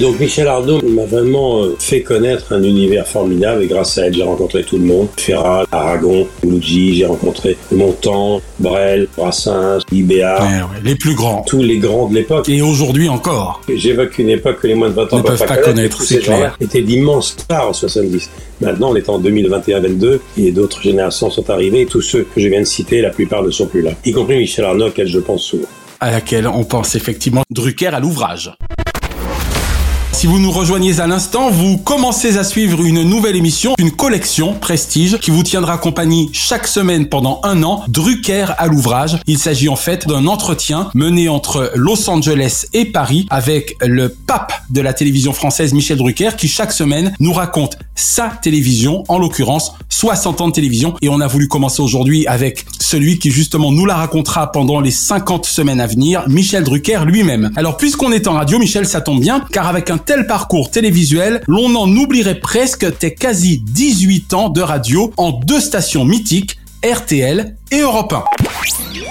Speaker 1: Donc Michel Arnaud m'a vraiment euh, fait connaître un univers formidable et grâce à elle, j'ai rencontré tout le monde. Ferrat, Aragon, Luigi, j'ai rencontré Montand, Brel, Brassens, Ibéa,
Speaker 2: Ouais, ouais, Les plus grands.
Speaker 1: tous les grands de l'époque.
Speaker 2: Et aujourd'hui encore.
Speaker 1: J'évoque une époque que les moins de 20 ans
Speaker 2: Ne peuvent pas connaître,
Speaker 1: Tous
Speaker 2: c'est
Speaker 1: ces gens-là
Speaker 2: clair.
Speaker 1: étaient d'immenses stars en 70. Maintenant, on est en 2021-22 et d'autres générations sont arrivées et tous ceux que je viens de citer, la plupart ne sont plus là. Y compris Michel Arnaud, auquel je pense souvent.
Speaker 2: À laquelle on pense effectivement Drucker à l'ouvrage. Si vous nous rejoignez à l'instant, vous commencez à suivre une nouvelle émission, une collection Prestige qui vous tiendra compagnie chaque semaine pendant un an, Drucker à l'ouvrage. Il s'agit en fait d'un entretien mené entre Los Angeles et Paris avec le pape de la télévision française Michel Drucker qui chaque semaine nous raconte sa télévision, en l'occurrence 60 ans de télévision et on a voulu commencer aujourd'hui avec celui qui justement nous la racontera pendant les 50 semaines à venir, Michel Drucker lui-même. Alors puisqu'on est en radio, Michel, ça tombe bien, car avec un tel parcours télévisuel, l'on en oublierait presque tes quasi 18 ans de radio en deux stations mythiques, RTL et Europe 1.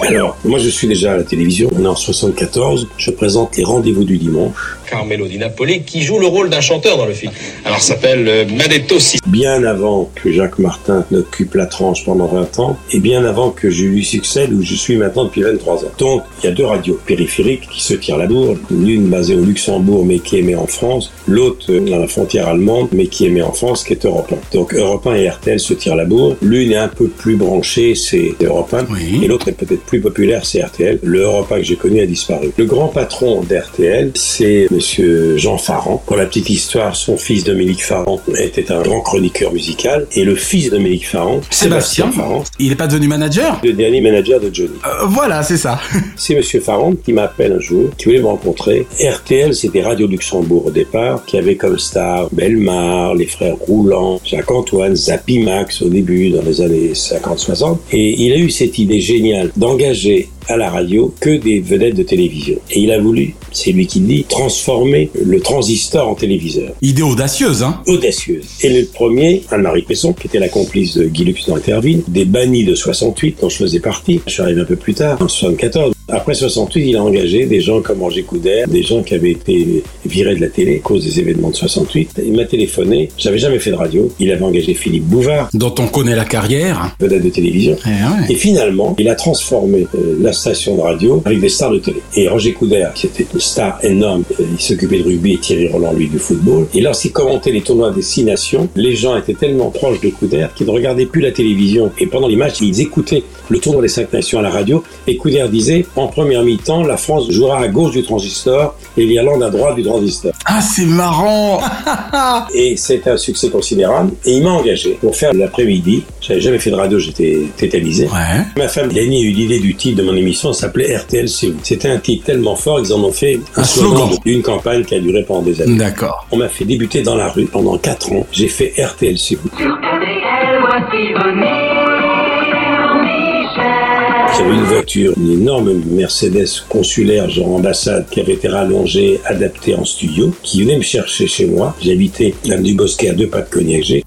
Speaker 1: Alors, moi je suis déjà à la télévision, on est en 74, je présente les rendez-vous du dimanche.
Speaker 20: Carmelo Di Napoli, qui joue le rôle d'un chanteur dans le film. Alors, s'appelle euh, Manetto Si.
Speaker 1: Bien avant que Jacques Martin n'occupe la tranche pendant 20 ans, et bien avant que je lui succède où je suis maintenant depuis 23 ans. Donc, il y a deux radios périphériques qui se tirent la bourre, l'une basée au Luxembourg mais qui émet en France, l'autre euh, dans la frontière allemande mais qui émet en France, qui est Europe 1. Donc, Europe 1 et RTL se tirent la bourre. L'une est un peu plus branchée, c'est Europe 1. Et l'autre est peut-être plus populaire, c'est RTL. Le Europe 1 que j'ai connu a disparu. Le grand patron d'RTL, c'est monsieur Jean Farran. Pour la petite histoire, son fils Dominique Farran était un grand chroniqueur musical. Et le fils de Dominique Farran,
Speaker 2: Sébastien
Speaker 1: Farran,
Speaker 2: Il n'est pas devenu manager?
Speaker 1: le dernier manager de Johnny.
Speaker 2: Euh, Voilà, c'est ça.
Speaker 1: C'est Monsieur Farran qui m'appelle un jour, qui voulait me rencontrer. RTL, c'était Radio Luxembourg au départ, qui avait comme star Belmar, les frères Roulant, Jacques-Antoine, Zappy Max au début, dans les années 50-60. Et il a eu cette idée géniale d'engager à la radio que des vedettes de télévision. Et il a voulu, c'est lui qui le dit, transformer le transistor en téléviseur.
Speaker 2: Idée audacieuse, hein
Speaker 1: Audacieuse. Et le premier, Anne-Marie Pesson, qui était la complice de Guy Lux dans Interville, des bannis de 68, dont je faisais partie. Je suis arrivé un peu plus tard, en 74. Après 68, il a engagé des gens comme Roger Coudert, des gens qui avaient été virés de la télé à cause des événements de 68. Il m'a téléphoné, j'avais jamais fait de radio. Il avait engagé Philippe Bouvard,
Speaker 2: dont on connaît la carrière.
Speaker 1: vedette de télévision.
Speaker 2: Eh
Speaker 1: Et finalement, il a transformé euh, la station de radio avec des stars de télé. Et Roger Coudert, qui était une star énorme, euh, il s'occupait de rugby et Thierry Roland, lui, du football. Et lorsqu'il commentait les tournois des six nations, les gens étaient tellement proches de Coudert qu'ils ne regardaient plus la télévision. Et pendant les matchs, ils écoutaient le tournoi des cinq nations à la radio. Et Coudert disait, en première mi-temps, la France jouera à gauche du transistor et l'Irlande à droite du transistor.
Speaker 2: Ah, c'est marrant
Speaker 1: Et c'était un succès considérable. Et il m'a engagé pour faire l'après-midi. J'avais jamais fait de radio, j'étais tétanisé. Ma femme, Lenny, a eu l'idée du titre de mon émission, ça s'appelait RTL C'est C'était un titre tellement fort qu'ils en ont fait un,
Speaker 2: Un
Speaker 1: slogan d'une campagne qui a duré pendant des années.
Speaker 2: D'accord.
Speaker 1: On m'a fait débuter dans la rue pendant 4 ans. J'ai fait RTL C'est vous. J'avais une voiture, une énorme Mercedes consulaire, genre ambassade, qui avait été rallongée, adaptée en studio, qui venait me chercher chez moi. J'habitais du Bosquet à deux pas de Cognac.
Speaker 2: Ouais.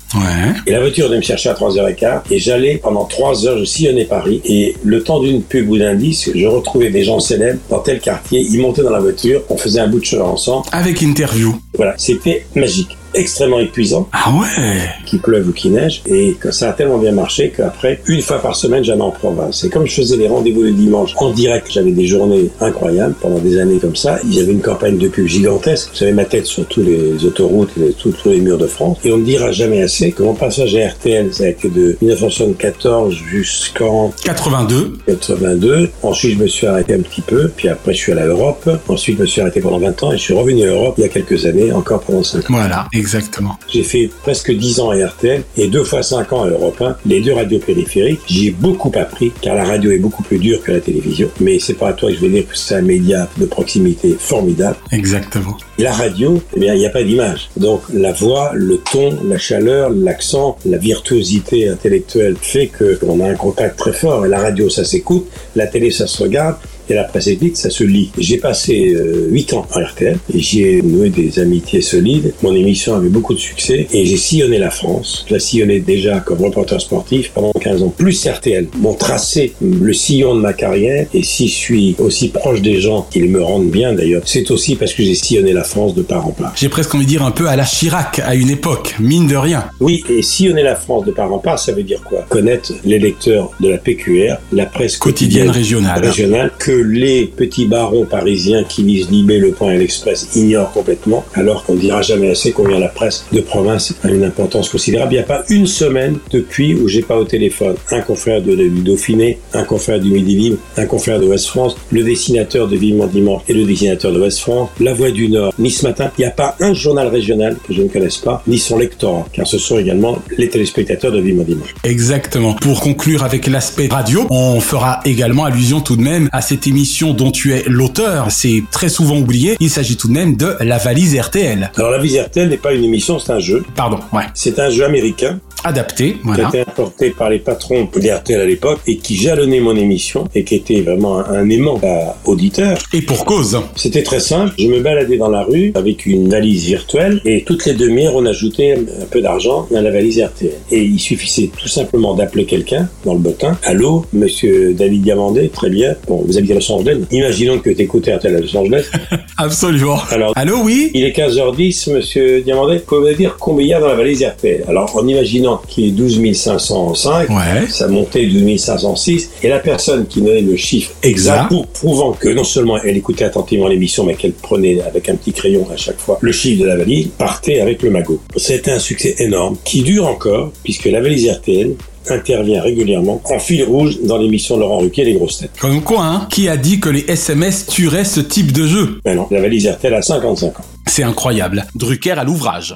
Speaker 1: Et la voiture venait me chercher à 3h15 et j'allais pendant 3 heures, je sillonnais Paris et le temps d'une pub ou d'un disque, je retrouvais des gens célèbres dans tel quartier, ils montaient dans la voiture, on faisait un bout de chemin ensemble.
Speaker 2: Avec interview.
Speaker 1: Voilà, c'était magique, extrêmement épuisant.
Speaker 2: Ah ouais
Speaker 1: Qu'il pleuve ou qu'il neige et que ça a tellement bien marché qu'après, une fois par semaine, j'allais en province. Et comme je faisais les rendez-vous le dimanche en direct, j'avais des journées incroyables pendant des années comme ça. Il y avait une campagne de pub gigantesque. J'avais ma tête sur tous les autoroutes, et tous, tous les murs de France. Et on ne dira jamais assez que mon passage à RTL, ça a été de 1974 jusqu'en
Speaker 2: 82.
Speaker 1: 82. Ensuite, je me suis arrêté un petit peu. Puis après, je suis allé à Europe. Ensuite, je me suis arrêté pendant 20 ans et je suis revenu à Europe il y a quelques années, encore pendant 5 ans.
Speaker 2: Voilà, exactement.
Speaker 1: J'ai fait presque 10 ans à RTL et deux fois 5 ans à Europe 1, les deux radios périphériques. J'ai beaucoup appris car la radio est beaucoup plus dure que la télévision. Mais c'est pas à toi que je vais dire que c'est un média de proximité formidable.
Speaker 2: Exactement.
Speaker 1: La radio, eh bien, il n'y a pas d'image. Donc, la voix, le ton, la chaleur, l'accent, la virtuosité intellectuelle fait que on a un contact très fort. Et la radio, ça s'écoute. La télé, ça se regarde. Et la presse écrite, ça se lit. J'ai passé euh, 8 ans à RTL et j'y ai noué des amitiés solides. Mon émission avait beaucoup de succès et j'ai sillonné la France. Je la sillonnais déjà comme reporter sportif pendant 15 ans, plus RTL. M'ont tracé le sillon de ma carrière et si je suis aussi proche des gens qu'ils me rendent bien d'ailleurs, c'est aussi parce que j'ai sillonné la France de part en part.
Speaker 2: J'ai presque envie de dire un peu à la Chirac, à une époque, mine de rien.
Speaker 1: Oui, et sillonner la France de part en part, ça veut dire quoi? Connaître les lecteurs de la PQR, la presse
Speaker 2: Quotidienne régionale.
Speaker 1: régionale, que les petits barons parisiens qui lisent Libé, Le Point et l'Express ignorent complètement, alors qu'on ne dira jamais assez combien la presse de province a une importance considérable. Il n'y a pas une semaine depuis où j'ai pas au téléphone un confrère de, du Dauphiné, un confrère du Midi Libre, un confrère de West France, le dessinateur de Vivement Dimanche et le dessinateur de West France, La Voix du Nord, Nice Matin. Il n'y a pas un journal régional que je ne connaisse pas, ni son lectorat, car ce sont également les téléspectateurs de Vivement Dimanche.
Speaker 2: Exactement. Pour conclure avec l'aspect radio, on fera également allusion tout de même à cette émission dont tu es l'auteur. C'est très souvent oublié. Il s'agit tout de même de La Valise RTL.
Speaker 1: Alors la Vise RTL n'est pas une émission, c'est un jeu.
Speaker 2: Pardon, ouais.
Speaker 1: C'est un jeu américain
Speaker 2: Adapté,
Speaker 1: qui
Speaker 2: voilà.
Speaker 1: a été importé par les patrons d'RTL à l'époque et qui jalonnait mon émission et qui était vraiment un, un aimant à auditeurs.
Speaker 2: Et pour cause.
Speaker 1: C'était très simple. Je me baladais dans la rue avec une valise virtuelle et toutes les demi-heures, on ajoutait un peu d'argent dans la valise RTL. Et il suffisait tout simplement d'appeler quelqu'un dans le bottin. Allô, monsieur David Diamandé, très bien. Bon, vous habitez à Los Angeles. Imaginons que tu écoutes RTL à Los Angeles.
Speaker 2: Absolument.
Speaker 1: Alors,
Speaker 2: Allô, oui?
Speaker 1: il est 15h10, monsieur Diamandé. Pouvez-vous me dire combien il y a dans la valise RTL? Alors, en imaginant qui est 12 505, ça montait 12 506, et la personne qui donnait le chiffre exact, pour prouvant que non seulement elle écoutait attentivement l'émission, mais qu'elle prenait avec un petit crayon à chaque fois le chiffre de la valise, partait avec le magot. C'était un succès énorme, qui dure encore, puisque la valise RTL intervient régulièrement en fil rouge dans l'émission Laurent Ruquier Les Grosses Têtes.
Speaker 2: Comme quoi, hein Qui a dit que les SMS tueraient ce type de jeu?
Speaker 1: Ben non, la valise RTL a 55 ans.
Speaker 2: C'est incroyable. Drucker à l'ouvrage.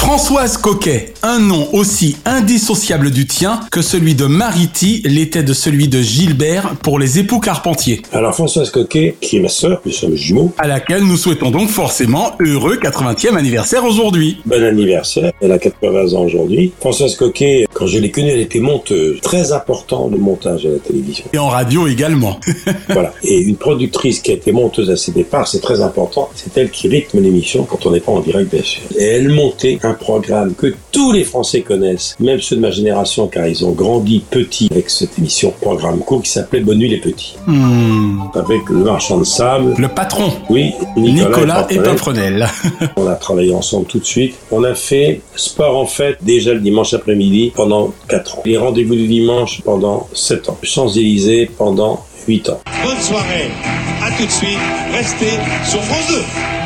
Speaker 2: Françoise Coquet, un nom aussi indissociable du tien que celui de Mariti l'était de celui de Gilbert pour les époux Carpentier.
Speaker 1: Alors Françoise Coquet, qui est ma sœur, nous sommes jumeaux.
Speaker 2: À laquelle nous souhaitons donc forcément heureux 80e anniversaire aujourd'hui.
Speaker 1: Bon anniversaire, elle a 80 ans aujourd'hui. Françoise Coquet, quand je l'ai connue, elle était monteuse. Très important le montage à la télévision.
Speaker 2: Et en radio également.
Speaker 1: voilà. Et une productrice qui a été monteuse à ses départs, c'est très important. C'est elle qui rythme l'émission quand on n'est pas en direct, bien sûr. Et elle montait un programme que tous les Français connaissent, même ceux de ma génération, car ils ont grandi petits avec cette émission, programme court qui s'appelait Bonne nuit les petits.
Speaker 2: Hmm.
Speaker 1: Avec le marchand de sable.
Speaker 2: Le patron.
Speaker 1: Oui,
Speaker 2: Nicolas, et Pimprenel.
Speaker 1: on a travaillé ensemble tout de suite. On a fait sport en fête déjà le dimanche après-midi pendant 4 ans. Les rendez-vous du dimanche pendant 7 ans. Champs-Élysées pendant 8 ans.
Speaker 17: Bonne soirée. À tout de suite. Restez sur France 2.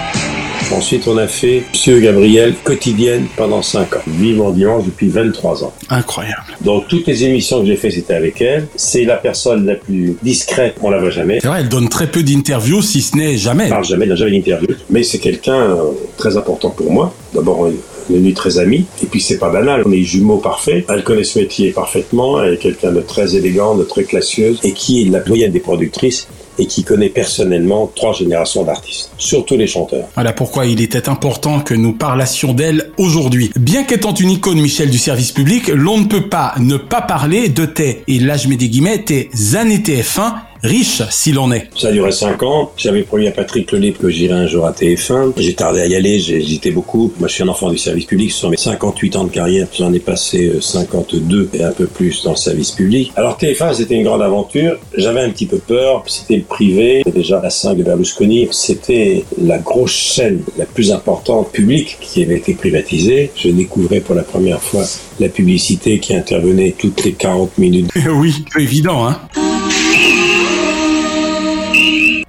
Speaker 1: Ensuite, on a fait Monsieur Gabriel quotidienne pendant 5 ans. Vivant dimanche depuis 23 ans.
Speaker 2: Incroyable.
Speaker 1: Donc, toutes les émissions que j'ai fait, c'était avec elle. C'est la personne la plus discrète, on la voit jamais.
Speaker 2: C'est vrai, elle donne très peu d'interviews, si ce n'est jamais.
Speaker 1: Elle parle jamais, elle n'a jamais d'interview. Mais c'est quelqu'un euh, très important pour moi. D'abord, on est devenus très amis. Et puis c'est pas banal, on est jumeaux parfaits. Elle connaît ce métier parfaitement, elle est quelqu'un de très élégant, de très classieuse, et qui est la doyenne des productrices et qui connaît personnellement trois générations d'artistes, surtout les chanteurs.
Speaker 2: Voilà pourquoi il était important que nous parlassions d'elle aujourd'hui. Bien qu'étant une icône Michel du service public, l'on ne peut pas ne pas parler de tes, et là je mets des guillemets, tes années TF1 riche s'il en est.
Speaker 1: Ça a duré 5 ans. J'avais promis à Patrick Lelip que j'irais un jour à TF1. J'ai tardé à y aller, j'ai hésité beaucoup. Moi, je suis un enfant du service public. Ce sont mes 58 ans de carrière. J'en ai passé 52 et un peu plus dans le service public. Alors TF1, c'était une grande aventure. J'avais un petit peu peur. C'était le privé. Déjà, la 5 de Berlusconi, c'était la grosse chaîne la plus importante publique qui avait été privatisée. Je découvrais pour la première fois la publicité qui intervenait toutes les 40 minutes.
Speaker 2: oui, évident, hein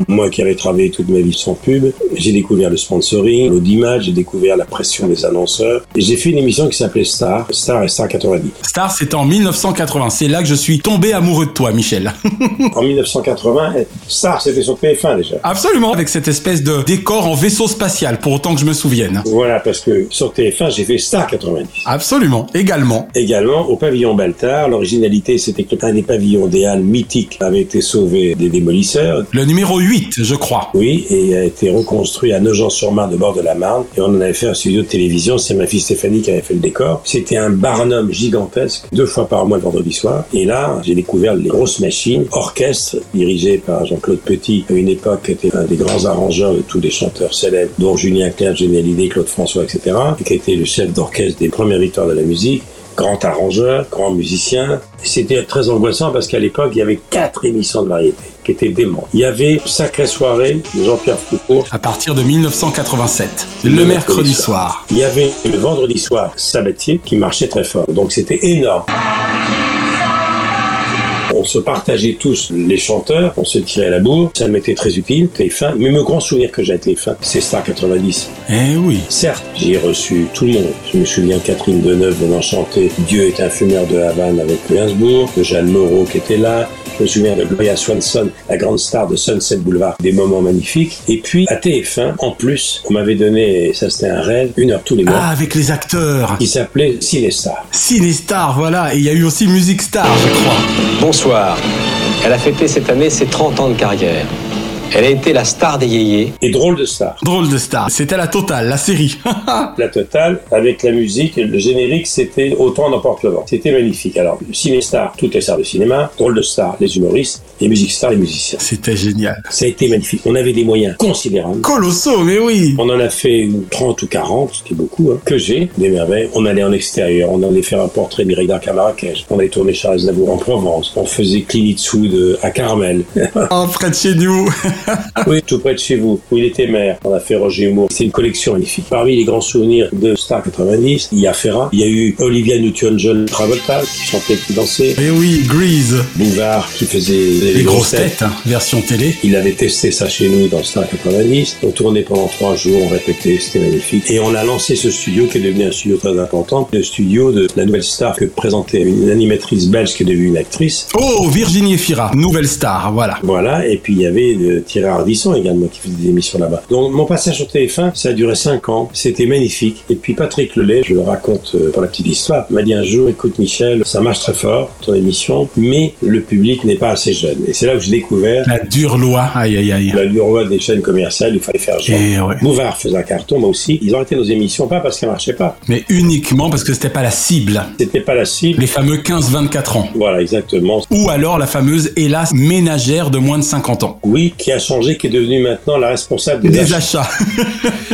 Speaker 1: moi qui avais travaillé toute ma vie sans pub, j'ai découvert le sponsoring, l'audimat, j'ai découvert la pression des annonceurs. Et j'ai fait une émission qui s'appelait Star, Star et Star 90.
Speaker 2: Star, c'était en 1980. C'est là que je suis tombé amoureux de toi, Michel.
Speaker 1: en 1980, Star, c'était sur TF1 déjà.
Speaker 2: Absolument, avec cette espèce de décor en vaisseau spatial, pour autant que je me souvienne.
Speaker 1: Voilà, parce que sur TF1, j'ai fait Star 90.
Speaker 2: Absolument, également.
Speaker 1: Également, au pavillon Baltard, l'originalité, c'était que un des pavillons des Halles mythiques avait été sauvé des démolisseurs.
Speaker 2: Le numéro 8, je crois.
Speaker 1: Oui, et a été reconstruit à Nogent-sur-Marne, de bord de la Marne. Et on en avait fait un studio de télévision. C'est ma fille Stéphanie qui avait fait le décor. C'était un barnum gigantesque, deux fois par mois le vendredi soir. Et là, j'ai découvert les grosses machines, orchestre dirigé par Jean-Claude Petit, à une époque était un des grands arrangeurs de tous les chanteurs célèbres, dont Julien Clerc, Génie Hallyday, Claude François, etc. Et qui était le chef d'orchestre des premières victoires de la musique grand arrangeur, grand musicien. C'était très angoissant parce qu'à l'époque, il y avait quatre émissions de variété qui étaient déments. Il y avait Sacrée soirée de Jean-Pierre Foucault.
Speaker 2: À partir de 1987, le, mercredi soir.
Speaker 1: Il y avait le vendredi soir Sabatier qui marchait très fort. Donc c'était énorme. On se partageait tous les chanteurs, on se tirait à la bourre, ça m'était très utile, TF1. Mais mon grand souvenir que j'ai à TF1, c'est Star 90.
Speaker 2: Eh oui.
Speaker 1: Certes, j'ai reçu tout le monde. Je me souviens Catherine Deneuve venant chanter Dieu est un fumeur de Havane avec Gainsbourg, Jeanne Moreau qui était là, je me souviens de Gloria Swanson, la grande star de Sunset Boulevard, des moments magnifiques. Et puis à TF1, en plus, on m'avait donné, ça c'était un rêve, une heure tous les mois.
Speaker 2: Ah, avec les acteurs.
Speaker 1: Qui s'appelait Cinestar.
Speaker 2: Cinestar, voilà. Et il y a eu aussi Music Star, je crois.
Speaker 4: Bonsoir. Elle a fêté cette année ses 30 ans de carrière. Elle a été la star des yéyés.
Speaker 1: Et drôle de star.
Speaker 2: Drôle de star. C'était la totale, la série.
Speaker 1: la totale, avec la musique, le générique, c'était autant n'importe le vent. C'était magnifique. Alors, ciné-star, toutes les stars de cinéma, drôle de star, les humoristes, et musique star, les musiciens.
Speaker 2: C'était génial.
Speaker 1: Ça a été magnifique. On avait des moyens considérables.
Speaker 2: Colossaux, mais oui.
Speaker 1: On en a fait 30 ou 40, c'était beaucoup, hein, que j'ai, des merveilles. On allait en extérieur, on allait faire un portrait d'Irida à Marrakech. On allait tourner Charles Aznavour en Provence. On faisait Clint Eastwood à Carmel.
Speaker 2: oh, près de chez nous.
Speaker 1: Oui, tout près de chez vous, où il était maire. On a fait Roger Humour. C'est une collection magnifique. Parmi les grands souvenirs de Star 90, il y a Ferrat, il y a eu Olivia Newton-John Travolta qui chantait, qui dansait.
Speaker 2: Et Eh oui, Grease.
Speaker 1: Bouvard qui faisait
Speaker 2: Les grosses têtes, hein, version télé.
Speaker 1: Il avait testé ça chez nous dans Star 90. On tournait pendant trois jours, on répétait, c'était magnifique. Et on a lancé ce studio qui est devenu un studio très important, le studio de la nouvelle star que présentait une animatrice belge qui est devenue une actrice.
Speaker 2: Oh, Virginie Efira, nouvelle star, voilà.
Speaker 1: Voilà, et puis il y avait euh, Thierry Ardisson également qui faisait des émissions là-bas. Donc mon passage sur TF1, ça a duré cinq ans, c'était magnifique. Et puis Patrick Lelay, je le raconte euh, pour la petite histoire, m'a dit un jour, écoute Michel, ça marche très fort, ton émission, mais le public n'est pas assez jeune. Et c'est là que j'ai découvert
Speaker 2: La dure loi, aïe aïe aïe.
Speaker 1: la dure loi des chaînes commerciales, il fallait faire genre.
Speaker 2: Et ouais.
Speaker 1: Bouvard faisait un carton, moi aussi. Ils ont arrêté nos émissions, pas parce qu'elles marchaient pas.
Speaker 2: Mais uniquement parce que c'était pas la cible.
Speaker 1: C'était pas la cible.
Speaker 2: Les fameux 15-24 ans.
Speaker 1: Voilà, exactement.
Speaker 2: Ou alors la fameuse, hélas, ménagère de moins de 50 ans.
Speaker 1: Oui, qui a changé, qui est devenue maintenant la responsable des,
Speaker 2: Des
Speaker 1: achats.
Speaker 2: achats.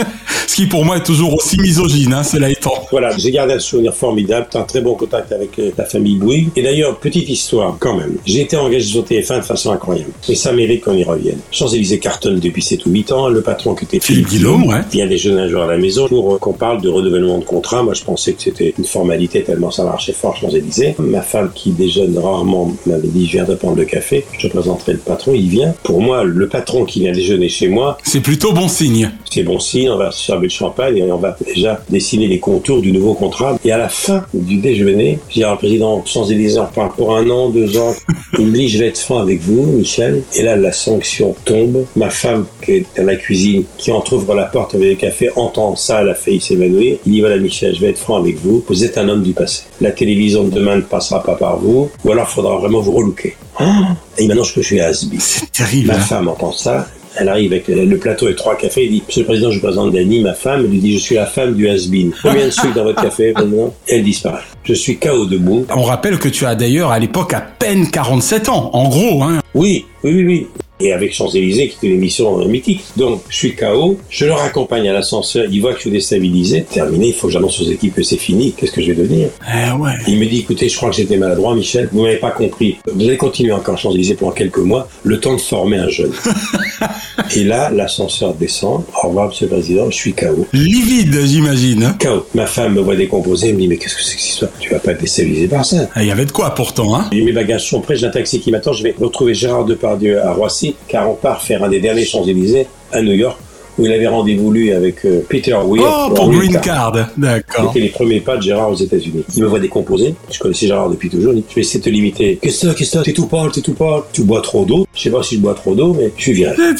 Speaker 2: Ce qui pour moi est toujours aussi misogyne, hein, cela étant.
Speaker 1: Voilà, j'ai gardé un souvenir formidable, un très bon contact avec euh, la famille Bouygues. Et d'ailleurs, petite histoire quand même. J'ai été engagé sur TF1 de façon incroyable. Et ça mérite qu'on y revienne. Champs-Élysées cartonne depuis 7 ou 8 ans. Le patron qui était
Speaker 2: Philippe Guillaume, ouais.
Speaker 1: vient déjeuner un jour à la maison pour euh, qu'on parle de renouvellement de contrat. Moi, je pensais que c'était une formalité tellement ça marchait fort Champs-Élysées. Ma femme qui déjeune rarement m'avait dit je viendrai prendre le café. Je présenterai le patron. Il vient. Pour moi, le patron qui vient déjeuner chez moi,
Speaker 2: C'est plutôt bon signe.
Speaker 1: c'est bon signe, on va se servir de champagne et on va déjà dessiner les contours du nouveau contrat. Et à la fin du déjeuner, je dis alors, le président Champs-Élysées, on pour un an, deux ans. Il me dit, je vais être franc avec vous, Michel. Et là, la sanction tombe. Ma femme, qui est dans la cuisine, qui entrouvre la porte avec le café, entend ça, elle a failli s'évanouir. Il dit, voilà, Michel, je vais être franc avec vous. Vous êtes un homme du passé. La télévision de demain ne passera pas par vous, ou alors il faudra vraiment vous relooker. Ah et maintenant, je peux suis Asby.
Speaker 2: C'est terrible.
Speaker 1: Ma
Speaker 2: hein.
Speaker 1: femme entend ça. Elle arrive avec le, plateau et trois cafés. Elle dit, Monsieur le Président, je vous présente Dany, ma femme. Elle lui dit, je suis la femme du has-been. Combien de sucre dans votre café, Président Elle disparaît. Je suis KO debout.
Speaker 2: On rappelle que tu as d'ailleurs à l'époque à peine 47 ans, en gros, hein.
Speaker 1: Oui, oui, oui, oui. Et avec Champs-Élysées, qui était une émission euh, mythique. Donc, je suis KO, je le raccompagne à l'ascenseur, il voit que je suis déstabilisé. Terminé, il faut que j'annonce aux équipes que c'est fini. Qu'est-ce que je vais devenir?
Speaker 2: Eh ouais.
Speaker 1: Il me dit, écoutez, je crois que j'étais maladroit, Michel. Vous m'avez pas compris. Vous allez continuer encore Champs-Élysées pendant quelques mois, le temps de former un jeune. Et là, l'ascenseur descend. Au revoir, Monsieur le Président, je suis KO.
Speaker 2: Livide, j'imagine. hein.
Speaker 1: KO. Ma femme me voit décomposer, elle me dit, mais qu'est-ce que c'est que cette histoire? Tu vas pas être déstabilisé par ça.
Speaker 2: Il y avait de quoi pourtant, hein.
Speaker 1: Et Mes bagages sont prêts, j'ai un taxi qui m'attend. Je vais retrouver Gérard Depardieu à Roissy, car on part faire un des derniers Champs-Élysées à New York, où il avait rendez-vous lui avec euh, Peter Weir.
Speaker 2: Oh, pour Green Card. D'accord.
Speaker 1: C'était les premiers pas de Gérard aux États-Unis. Il me voit décomposer. Je connaissais Gérard depuis toujours. Il dit, Je vais essayer de te limiter. Qu'est-ce que qu'est-ce que t'es tout pâle, t'es tout pâle. Tu bois trop d'eau. Je sais pas si je bois trop d'eau, mais je suis viré.
Speaker 2: Bien.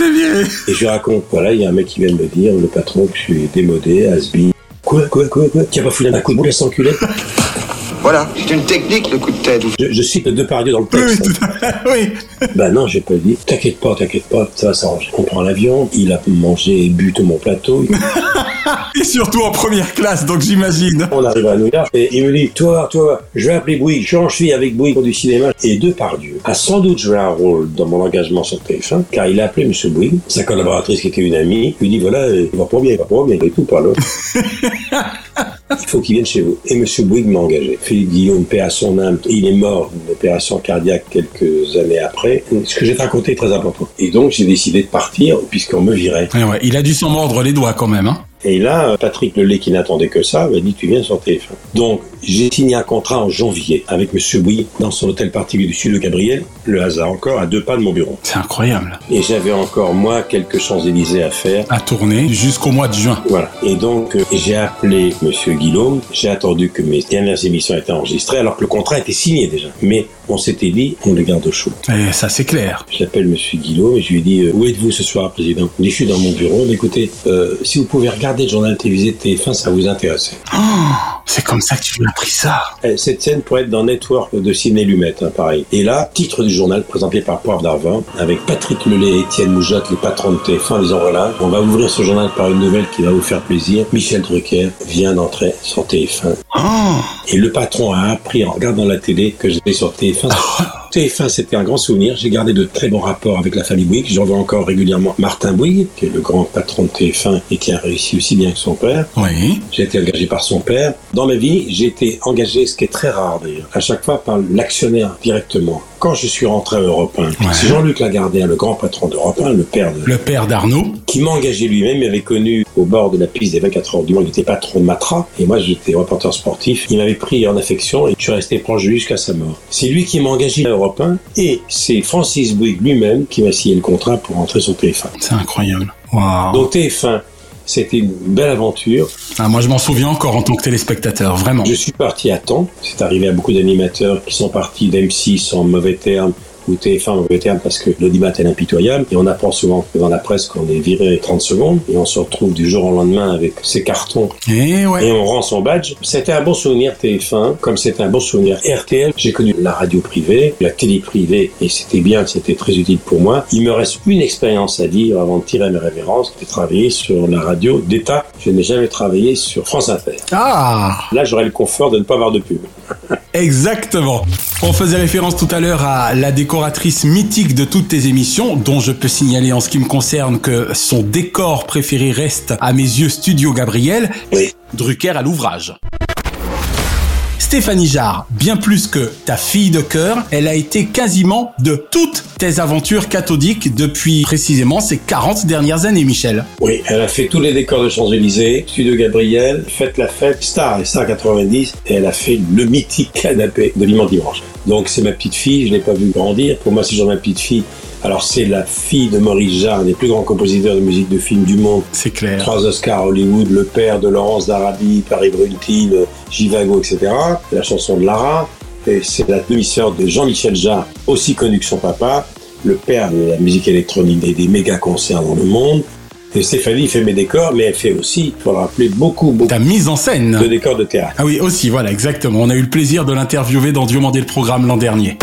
Speaker 1: Et je lui raconte, voilà, il y a un mec qui vient de me dire, le patron, que je suis démodé, has-been. Quoi, quoi, quoi, quoi? Tu as pas foulé un coup de boule? À s'enculer
Speaker 21: Voilà, c'est une technique, le coup de tête.
Speaker 1: je, je cite Depardieu dans le texte.
Speaker 2: Oui, tout à fait. Oui.
Speaker 1: Ben non, j'ai pas dit. T'inquiète pas, t'inquiète pas, ça va s'arranger. On prend l'avion, il a mangé et bu tout mon plateau.
Speaker 2: Et surtout en première classe, donc j'imagine.
Speaker 1: On arrive à New York et il me dit, toi, toi, je vais appeler Bouygues, je suis avec Bouygues pour du cinéma. Et Depardieu a sans doute joué un rôle dans mon engagement sur TF1, car il a appelé M. Bouygues, sa collaboratrice qui était une amie, lui dit, voilà, euh, il va pas bien, il va pas bien, et tout par là. Il faut qu'il vienne chez vous. Et M. Bouygues m'a engagé. Philippe Guillaume, paix à son âme, il est mort d'une opération cardiaque quelques années après. Ce que j'ai raconté est très important. Et donc, j'ai décidé de partir, puisqu'on me virait.
Speaker 2: Ouais, il a dû s'en mordre les doigts quand même, hein.
Speaker 1: Et là, Patrick Lelay, qui n'attendait que ça, m'a dit Tu viens sur TF1. Donc, j'ai signé un contrat en janvier avec M. Bouygues dans son hôtel particulier du sud de Gabriel, le hasard encore, à deux pas de mon bureau.
Speaker 2: C'est incroyable.
Speaker 1: Et j'avais encore, moi, quelques Champs-Élysées à faire.
Speaker 2: À tourner jusqu'au mois de juin.
Speaker 1: Voilà. Et donc, euh, j'ai appelé M. Guillaume. J'ai attendu que mes dernières émissions étaient enregistrées, alors que le contrat était signé déjà. Mais on s'était dit, on le garde au chaud.
Speaker 2: Et ça, c'est clair.
Speaker 1: J'appelle M. Guillaume et je lui dis, euh, où êtes-vous ce soir, président? Il dit, je suis dans mon bureau. Mais écoutez, euh, si vous pouvez regarder le journal télévisé de TF1, ça vous intéresser.
Speaker 2: Oh, c'est comme ça que tu lui as pris ça.
Speaker 1: Eh, Cette scène pourrait être dans Network de Sidney Lumet, hein, pareil. Et là, titre du journal présenté par Poivre d'Arvin, avec Patrick Lelay et Étienne Moujotte, les patrons de TF1, en disant voilà, on va ouvrir ce journal par une nouvelle qui va vous faire plaisir. Michel Drucker vient d'entrer sur TF1. Et le patron a appris en regardant la télé que j'étais sur TF1. TF1, c'était un grand souvenir. J'ai gardé de très bons rapports avec la famille Bouygues. J'en vois encore régulièrement Martin Bouygues, qui est le grand patron de TF1 et qui a réussi aussi bien que son père.
Speaker 2: Oui.
Speaker 1: J'ai été engagé par son père. Dans ma vie, j'ai été engagé, ce qui est très rare d'ailleurs, à chaque fois par l'actionnaire directement. Quand je suis rentré à Europe 1, c'est Jean-Luc Lagardère, le grand patron d'Europe 1, le père de...
Speaker 2: Le père d'Arnaud.
Speaker 1: Qui m'a engagé lui-même, il m'avait connu au bord de la piste des 24 heures du monde, il était patron de Matra, et moi j'étais reporter sportif. Il m'avait pris en affection et je suis resté proche de lui jusqu'à sa mort. C'est lui qui m'a engagé à Europe 1, et c'est Francis Bouygues lui-même qui m'a signé le contrat pour entrer sur TF1.
Speaker 2: C'est incroyable. Wow.
Speaker 1: Donc TF1, c'était une belle aventure.
Speaker 2: Ah, moi, je m'en souviens encore en tant que téléspectateur, vraiment.
Speaker 1: Je suis parti à temps. C'est arrivé à beaucoup d'animateurs qui sont partis d'M6 en mauvais termes ou TF1 en termes parce que l'audimat est impitoyable et on apprend souvent dans la presse qu'on est viré 30 secondes et on se retrouve du jour au lendemain avec ses cartons
Speaker 2: et, ouais.
Speaker 1: et on rend son badge. C'était un bon souvenir TF1 comme c'était un bon souvenir RTL. J'ai connu la radio privée, la télé privée et c'était bien, c'était très utile pour moi. Il me reste une expérience à dire avant de tirer mes révérences, de travailler sur la radio d'État. Je n'ai jamais travaillé sur France Inter.
Speaker 2: Ah
Speaker 1: Là, j'aurais le confort de ne pas avoir de pub.
Speaker 2: Exactement. On faisait référence tout à l'heure à la décoratrice mythique de toutes tes émissions, dont je peux signaler en ce qui me concerne que son décor préféré reste à mes yeux Studio Gabriel,
Speaker 1: oui.
Speaker 2: Drucker à l'ouvrage. Stéphanie Jarre, bien plus que ta fille de cœur, elle a été quasiment de toutes tes aventures cathodiques depuis précisément ces 40 dernières années, Michel.
Speaker 1: Oui, elle a fait tous les décors de Champs-Élysées, Studio Gabriel, Faites la fête, Star et Star 90, et elle a fait le mythique canapé de l'immense dimanche. Donc c'est ma petite fille, je l'ai pas vue grandir. Pour moi, c'est genre ma petite fille. Alors c'est la fille de Maurice Jarre, un des plus grands compositeurs de musique de film du monde.
Speaker 2: C'est clair.
Speaker 1: Trois Oscars Hollywood, le père de Laurence d'Arabie, Paris Bruntil, Givago, etc. La chanson de Lara. Et c'est la demi-sœur de Jean-Michel Jarre, aussi connu que son papa, le père de la musique électronique et des méga concerts dans le monde. Et Stéphanie fait mes décors, mais elle fait aussi, il faut le rappeler, beaucoup, beaucoup.
Speaker 2: Ta mise en scène.
Speaker 1: De décors de théâtre.
Speaker 2: Ah oui, aussi, voilà, exactement. On a eu le plaisir de l'interviewer dans Dieu mandé le programme l'an dernier.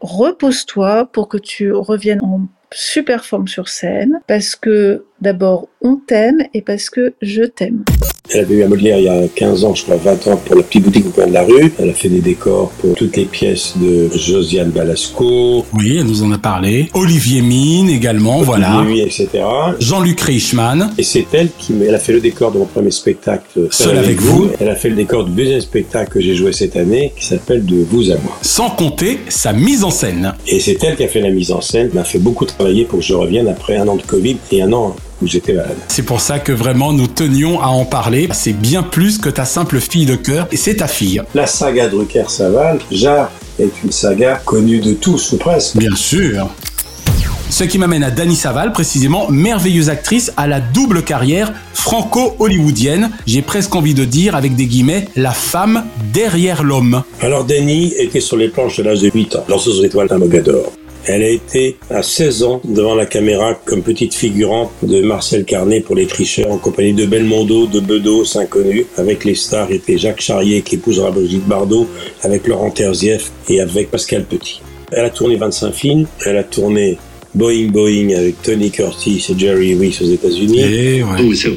Speaker 22: Repose-toi pour que tu reviennes en super forme sur scène, parce que d'abord on t'aime et parce que je t'aime.
Speaker 1: Elle avait eu à Molière il y a 15 ans, je crois 20 ans, pour la petite boutique au coin de la rue. Elle a fait des décors pour toutes les pièces de Josiane Balasco.
Speaker 2: Oui, elle nous en a parlé. Olivier Mine également,
Speaker 1: Olivier
Speaker 2: voilà.
Speaker 1: Mine, etc.
Speaker 2: Jean-Luc Reichmann.
Speaker 1: Et c'est elle qui elle a fait le décor de mon premier spectacle
Speaker 2: Seul avec vous.
Speaker 1: Elle a fait le décor du deuxième spectacle que j'ai joué cette année qui s'appelle De vous à moi.
Speaker 2: Sans compter sa mise en scène.
Speaker 1: Et c'est elle qui a fait la mise en scène, m'a fait beaucoup travailler pour que je revienne après un an de Covid et un an où j'étais malade.
Speaker 2: C'est pour ça que vraiment nous tenions à en parler. C'est bien plus que ta simple fille de cœur et c'est ta fille.
Speaker 1: La saga Drucker-Saval, Jarre est une saga connue de tous ou presque.
Speaker 2: Bien sûr. Ce qui m'amène à Dani Saval, précisément, merveilleuse actrice à la double carrière franco-hollywoodienne. J'ai presque envie de dire, avec des guillemets, la femme derrière l'homme.
Speaker 1: Alors Dani était sur les planches de l'âge de 8 ans, Lanceuse aux étoiles d'un Mogador. Elle a été à 16 ans devant la caméra comme petite figurante de Marcel Carnet pour Les Tricheurs en compagnie de Belmondo, de Bedos, inconnus. Avec les stars étaient Jacques Charrier qui épousera Brigitte Bardot, avec Laurent Terzieff et avec Pascal Petit. Elle a tourné 25 films, elle a tourné Boeing Boeing avec Tony Curtis et Jerry Lewis aux États-Unis.
Speaker 2: Et ouais.
Speaker 19: Who's who?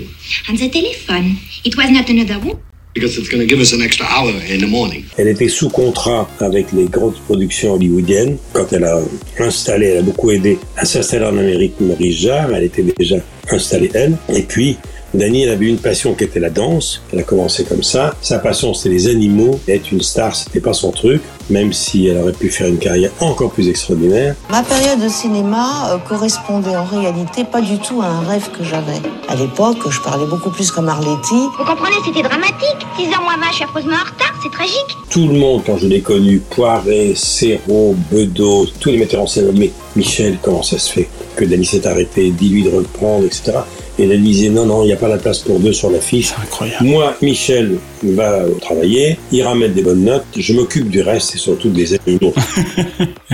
Speaker 23: On the telephone. It was not another one.
Speaker 19: Because it's going to give us an extra hour in the morning.
Speaker 1: Elle était sous contrat avec les grandes productions hollywoodiennes. Quand elle a installé, elle a beaucoup aidé à s'installer en Amérique Maurice Jarre. Elle était déjà installée elle. Et puis, Dani, elle avait une passion qui était la danse. Elle a commencé comme ça. Sa passion, c'était les animaux. Être une star, c'était pas son truc, même si elle aurait pu faire une carrière encore plus extraordinaire.
Speaker 24: Ma période de cinéma euh, correspondait en réalité pas du tout à un rêve que j'avais. À l'époque, je parlais beaucoup plus comme Arletty.
Speaker 23: Vous comprenez, c'était dramatique. 6 heures moins 20, je suis affreusement en retard, c'est tragique.
Speaker 1: Tout le monde, quand je l'ai connu, Poiret, Serrault, Bedos, tous les metteurs en scène, mais Michel, comment ça se fait que Dani s'est arrêté, dis-lui de reprendre, etc. Et elle disait non, non, il n'y a pas la place pour deux sur l'affiche.
Speaker 2: Incroyable.
Speaker 1: Moi, Michel va travailler, il ramène des bonnes notes, je m'occupe du reste surtout des animaux.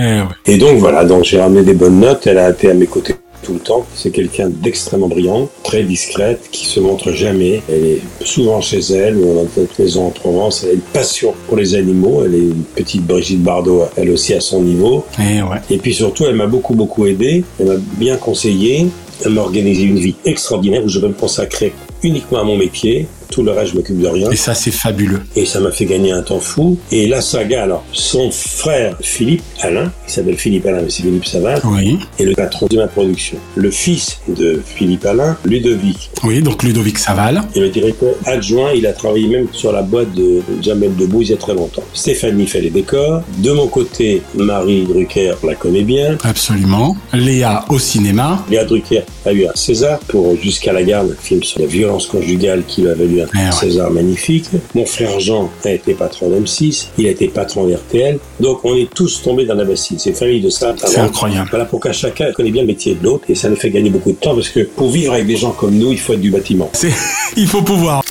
Speaker 2: Eh ouais.
Speaker 1: et donc voilà, donc j'ai ramené des bonnes notes, elle a été à mes côtés tout le temps. C'est quelqu'un d'extrêmement brillant, très discrète, qui se montre jamais. Elle est souvent chez elle, ou dans notre maison en Provence. Elle a une passion pour les animaux. Elle est une petite Brigitte Bardot, elle aussi à son niveau.
Speaker 2: Et ouais.
Speaker 1: Et puis surtout, elle m'a beaucoup, beaucoup aidé. Elle m'a bien conseillé. Elle m'a organisé une vie extraordinaire où je vais me consacrer uniquement à mon métier, Tout le reste, je m'occupe de rien.
Speaker 2: Et ça, c'est fabuleux.
Speaker 1: Et ça m'a fait gagner un temps fou. Et la saga, alors, son frère Philippe Alain, qui s'appelle Philippe Alain, mais c'est Philippe Savard,
Speaker 2: Oui.
Speaker 1: est le patron de ma production. Le fils de Philippe Alain, Ludovic,
Speaker 2: Oui, donc Ludovic Saval.
Speaker 1: et le directeur adjoint, il a travaillé même sur la boîte de Jamel Debbouze il y a très longtemps. Stéphanie fait les décors. De mon côté, Marie Drucker la connaît bien.
Speaker 2: Absolument. Léa au cinéma.
Speaker 1: Léa Drucker a eu un César pour Jusqu'à la garde, un film sur la violence conjugale qui lui a un
Speaker 2: Eh ouais.
Speaker 1: César magnifique. Mon frère Jean a été patron d'M6, il a été patron d'RTL. Donc on est tous tombés dans la bassine. C'est une famille de ça.
Speaker 2: C'est incroyable.
Speaker 1: Voilà pourquoi chacun connaît bien le métier de l'autre et ça nous fait gagner beaucoup de temps parce que pour vivre avec des gens comme nous, il faut être du bâtiment.
Speaker 2: Il faut pouvoir.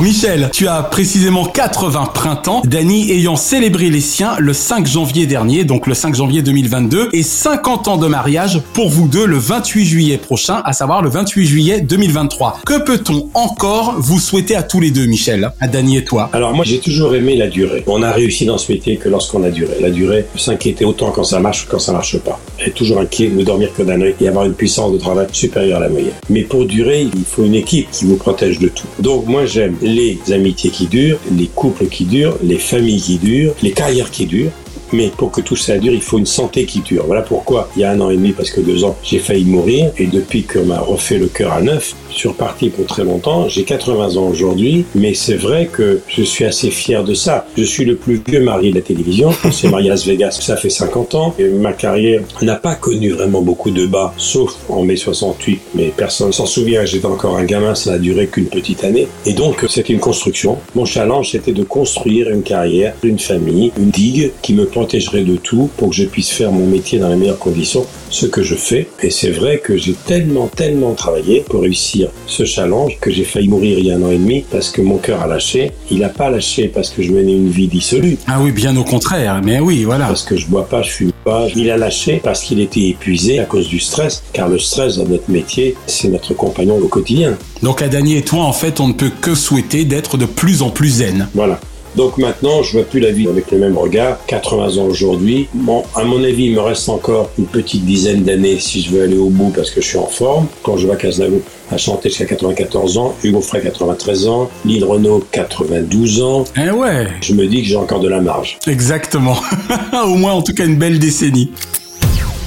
Speaker 2: Michel, tu as précisément 80 printemps, Dany ayant célébré les siens le 5 janvier dernier, donc le 5 janvier 2022, et 50 ans de mariage pour vous deux le 28 juillet prochain, à savoir le 28 juillet 2023. Que peut-on encore vous souhaiter à tous les deux, Michel, à Dany et toi?
Speaker 1: Alors moi j'ai toujours aimé la durée. On a réussi dans ce métier que lorsqu'on a duré. La durée, s'inquiéter autant quand ça marche que quand ça marche pas. Être toujours inquiet, ne dormir que d'un œil et avoir une puissance de travail supérieure à la moyenne. Mais pour durer, il faut une équipe qui vous protège de tout. Donc moi j'aime les amitiés qui durent, les couples qui durent, les familles qui durent, les carrières qui durent. Mais pour que tout ça dure, il faut une santé qui dure. Voilà pourquoi, il y a un an et demi, parce que deux ans, j'ai failli mourir. Et depuis qu'on m'a refait le cœur à neuf, je suis reparti pour très longtemps. J'ai 80 ans aujourd'hui, mais c'est vrai que je suis assez fier de ça. Je suis le plus vieux mari de la télévision. On s'est marié à Las Vegas, ça fait 50 ans. Et ma carrière n'a pas connu vraiment beaucoup de bas, sauf en mai 68. Mais personne s'en souvient. J'étais encore un gamin, ça n'a duré qu'une petite année. Et donc, c'était une construction. Mon challenge, c'était de construire une carrière, une famille, une digue qui me protégerait de tout pour que je puisse faire mon métier dans les meilleures conditions, ce que je fais. Et c'est vrai que j'ai tellement, tellement travaillé pour réussir ce challenge que j'ai failli mourir il y a un an et demi parce que mon cœur a lâché. Il n'a pas lâché parce que je menais une vie dissolue.
Speaker 2: Ah oui, bien au contraire, mais oui, voilà.
Speaker 1: Parce que je bois pas, je fume pas. Il a lâché parce qu'il était épuisé à cause du stress, car le stress dans notre métier, c'est notre compagnon au quotidien.
Speaker 2: Donc à Dany et toi, en fait, on ne peut que souhaiter d'être de plus en plus zen.
Speaker 1: Voilà. Donc maintenant, je vois plus la vie avec le même regard. 80 ans aujourd'hui. Bon, à mon avis, il me reste encore une petite dizaine d'années si je veux aller au bout parce que je suis en forme. Quand je vois Cazenavo a chanté jusqu'à 94 ans, Hugo Frey 93 ans, Lille Renault 92 ans.
Speaker 2: Eh ouais.
Speaker 1: Je me dis que j'ai encore de la marge.
Speaker 2: Exactement. Au moins, en tout cas, une belle décennie.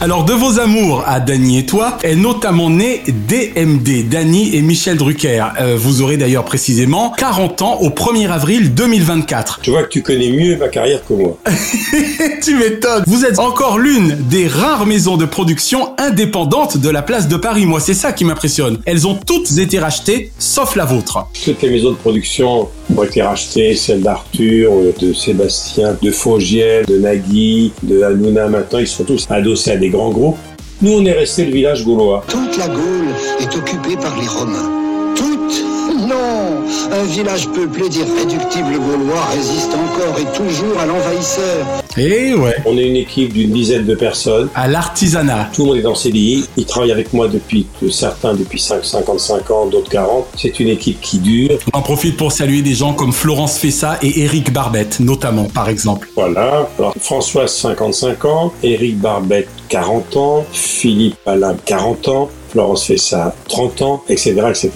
Speaker 2: Alors, de vos amours à Dany et toi est notamment né DMD, Dany et Michel Drucker. Euh, vous aurez d'ailleurs précisément 40 ans au 1er avril 2024.
Speaker 1: Je vois que tu connais mieux ma carrière que moi.
Speaker 2: tu m'étonnes. Vous êtes encore l'une des rares maisons de production indépendantes de la place de Paris. Moi, c'est ça qui m'impressionne. Elles ont toutes été rachetées, sauf la vôtre.
Speaker 1: Toutes les maisons de production ont été rachetées, celles d'Arthur, euh, de Sébastien, de Fogiel, de Nagui, de Hanouna maintenant, ils sont tous adossés à des grands groupes. Nous, on est resté le village gaulois.
Speaker 21: Toute la Gaule est occupée par les Romains. Toute Non Un village peuplé d'irréductibles Gaulois résiste encore et toujours à l'envahisseur.
Speaker 2: Et ouais.
Speaker 1: On est une équipe d'une dizaine de personnes.
Speaker 2: À l'artisanat.
Speaker 1: Tout le monde est en CDI. Ils travaillent avec moi depuis, certains depuis 5, 55 ans, d'autres 40. C'est une équipe qui dure.
Speaker 2: On en profite pour saluer des gens comme Florence Fessa et Eric Barbette, notamment, par exemple.
Speaker 1: Voilà. Alors, Françoise, 55 ans. Eric Barbette, 40 ans. Philippe Alain, 40 ans. Florence Fessa, 30 ans, etc., etc.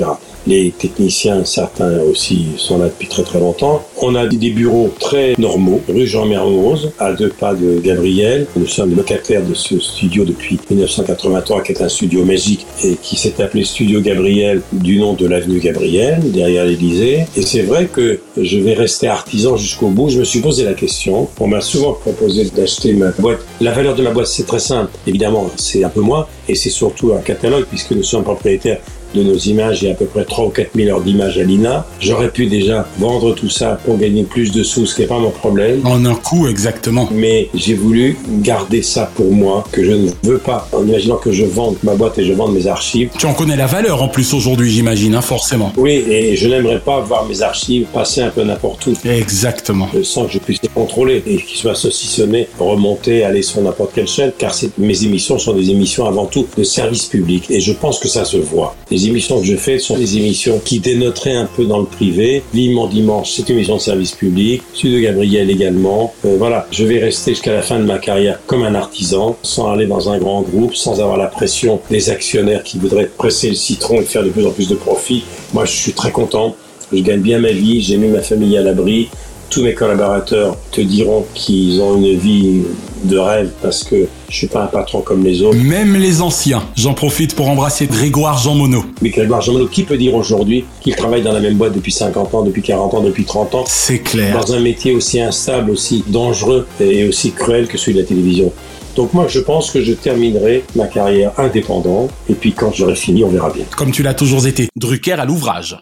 Speaker 1: Les techniciens, certains aussi, sont là depuis très très longtemps. On a des bureaux très normaux, rue Jean Mermoz, à deux pas de Gabriel. Nous sommes locataires de ce studio depuis 1983, qui est un studio magique et qui s'est appelé Studio Gabriel du nom de l'avenue Gabriel, derrière l'Élysée. Et c'est vrai que je vais rester artisan jusqu'au bout. Je me suis posé la question. On m'a souvent proposé d'acheter ma boîte. La valeur de ma boîte, c'est très simple. Évidemment, c'est un peu moins et c'est surtout un catalogue puisque nous sommes propriétaires de nos images, il y a à peu près 3 ou 4 000 heures d'images à l'INA. J'aurais pu déjà vendre tout ça pour gagner plus de sous, ce qui n'est pas mon problème.
Speaker 2: En un coup, exactement.
Speaker 1: Mais j'ai voulu garder ça pour moi, que je ne veux pas, en imaginant que je vende ma boîte et je vende mes archives.
Speaker 2: Tu en connais la valeur en plus aujourd'hui, j'imagine, hein, forcément.
Speaker 1: Oui, et je n'aimerais pas voir mes archives passer un peu n'importe où.
Speaker 2: Exactement.
Speaker 1: Sans que je puisse les contrôler et qu'ils soient saucissonnés, remonter, aller sur n'importe quelle chaîne, car mes émissions sont des émissions avant tout de service public. Et je pense que ça se voit. Les émissions que je fais sont des émissions qui dénoteraient un peu dans le privé. L'Immense Dimanche, c'est une émission de service public. Sud de Gabriel également. Euh, voilà, je vais rester jusqu'à la fin de ma carrière comme un artisan, sans aller dans un grand groupe, sans avoir la pression des actionnaires qui voudraient presser le citron et faire de plus en plus de profit. Moi, je suis très content Je gagne bien ma vie, j'ai mis ma famille à l'abri. Tous mes collaborateurs te diront qu'ils ont une vie de rêve parce que je suis pas un patron comme les autres.
Speaker 2: Même les anciens. J'en profite pour embrasser Grégoire Jean Monod.
Speaker 1: Mais Grégoire Jean Monod, qui peut dire aujourd'hui qu'il travaille dans la même boîte depuis 50 ans, depuis 40 ans, depuis 30 ans?
Speaker 2: C'est clair.
Speaker 1: Dans un métier aussi instable, aussi dangereux et aussi cruel que celui de la télévision. Donc moi, je pense que je terminerai ma carrière indépendante. Et puis quand j'aurai fini, on verra bien.
Speaker 2: Comme tu l'as toujours été. Drucker à l'ouvrage.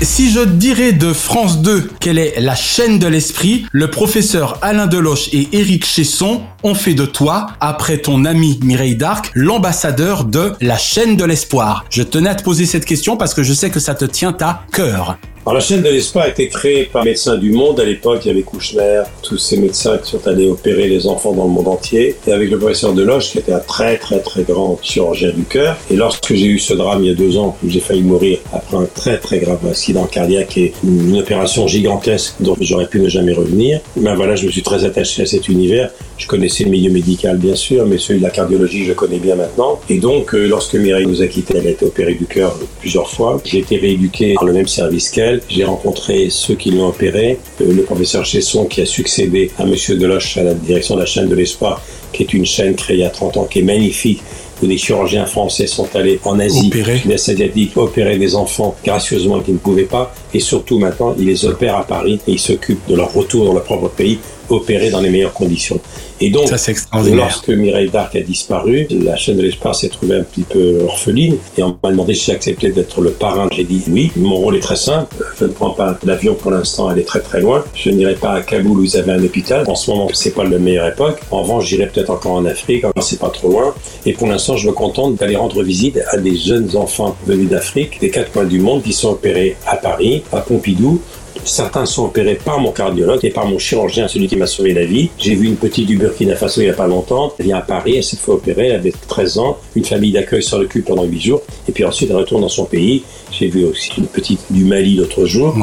Speaker 2: Si je dirais de France 2 qu'elle est la chaîne de l'esprit, le professeur Alain Deloche et Éric Chesson ont fait de toi, après ton ami Mireille Darc, l'ambassadeur de la chaîne de l'espoir. Je tenais à te poser cette question parce que je sais que ça te tient à cœur.
Speaker 1: Alors, la chaîne de l'espoir a été créée par Médecins du Monde. À l'époque, il y avait Kouchner, tous ces médecins qui sont allés opérer les enfants dans le monde entier. Et avec le professeur Deloche, qui était un très très très grand chirurgien du cœur. Et lorsque j'ai eu ce drame il y a deux ans, où j'ai failli mourir après un très très grave accident cardiaque et une opération gigantesque dont j'aurais pu ne jamais revenir, ben voilà, je me suis très attaché à cet univers. Je connaissais le milieu médical, bien sûr, mais celui de la cardiologie, je connais bien maintenant. Et donc, euh, lorsque Mireille nous a quittés, elle a été opérée du cœur plusieurs fois. J'ai été rééduqué par le même service qu'elle. J'ai rencontré ceux qui l'ont opéré, euh, le professeur Chesson qui a succédé à Monsieur Deloche à la direction de la chaîne de l'espoir, qui est une chaîne créée il y a 30 ans, qui est magnifique, où des chirurgiens français sont allés en Asie,
Speaker 2: Opérer.
Speaker 1: l'Est asiatique, opérer des enfants gracieusement qui ne pouvaient pas. Et surtout maintenant, ils les opèrent à Paris et ils s'occupent de leur retour dans leur propre pays, opérés dans les meilleures conditions. Et donc,
Speaker 2: Ça,
Speaker 1: lorsque Mireille Darc a disparu, la chaîne de l'espoir s'est trouvée un petit peu orpheline et on m'a demandé si j'acceptais d'être le parrain. J'ai dit oui. Mon rôle est très simple. Je ne prends pas l'avion pour l'instant, elle est très très loin. Je n'irai pas à Kaboul où ils avaient un hôpital. En ce moment, c'est pas la meilleure époque. En revanche, j'irai peut-être encore en Afrique, quand c'est pas trop loin. Et pour l'instant, je me contente d'aller rendre visite à des jeunes enfants venus d'Afrique, des quatre coins du monde, qui sont opérés à Paris, à Pompidou, Certains sont opérés par mon cardiologue et par mon chirurgien, celui qui m'a sauvé la vie. J'ai vu une petite du Burkina Faso il n'y a pas longtemps. Elle vient à Paris, elle s'est fait opérer, elle avait 13 ans. Une famille d'accueil s'en occupe pendant 8 jours. Et puis ensuite, elle retourne dans son pays. J'ai vu aussi une petite du Mali l'autre jour.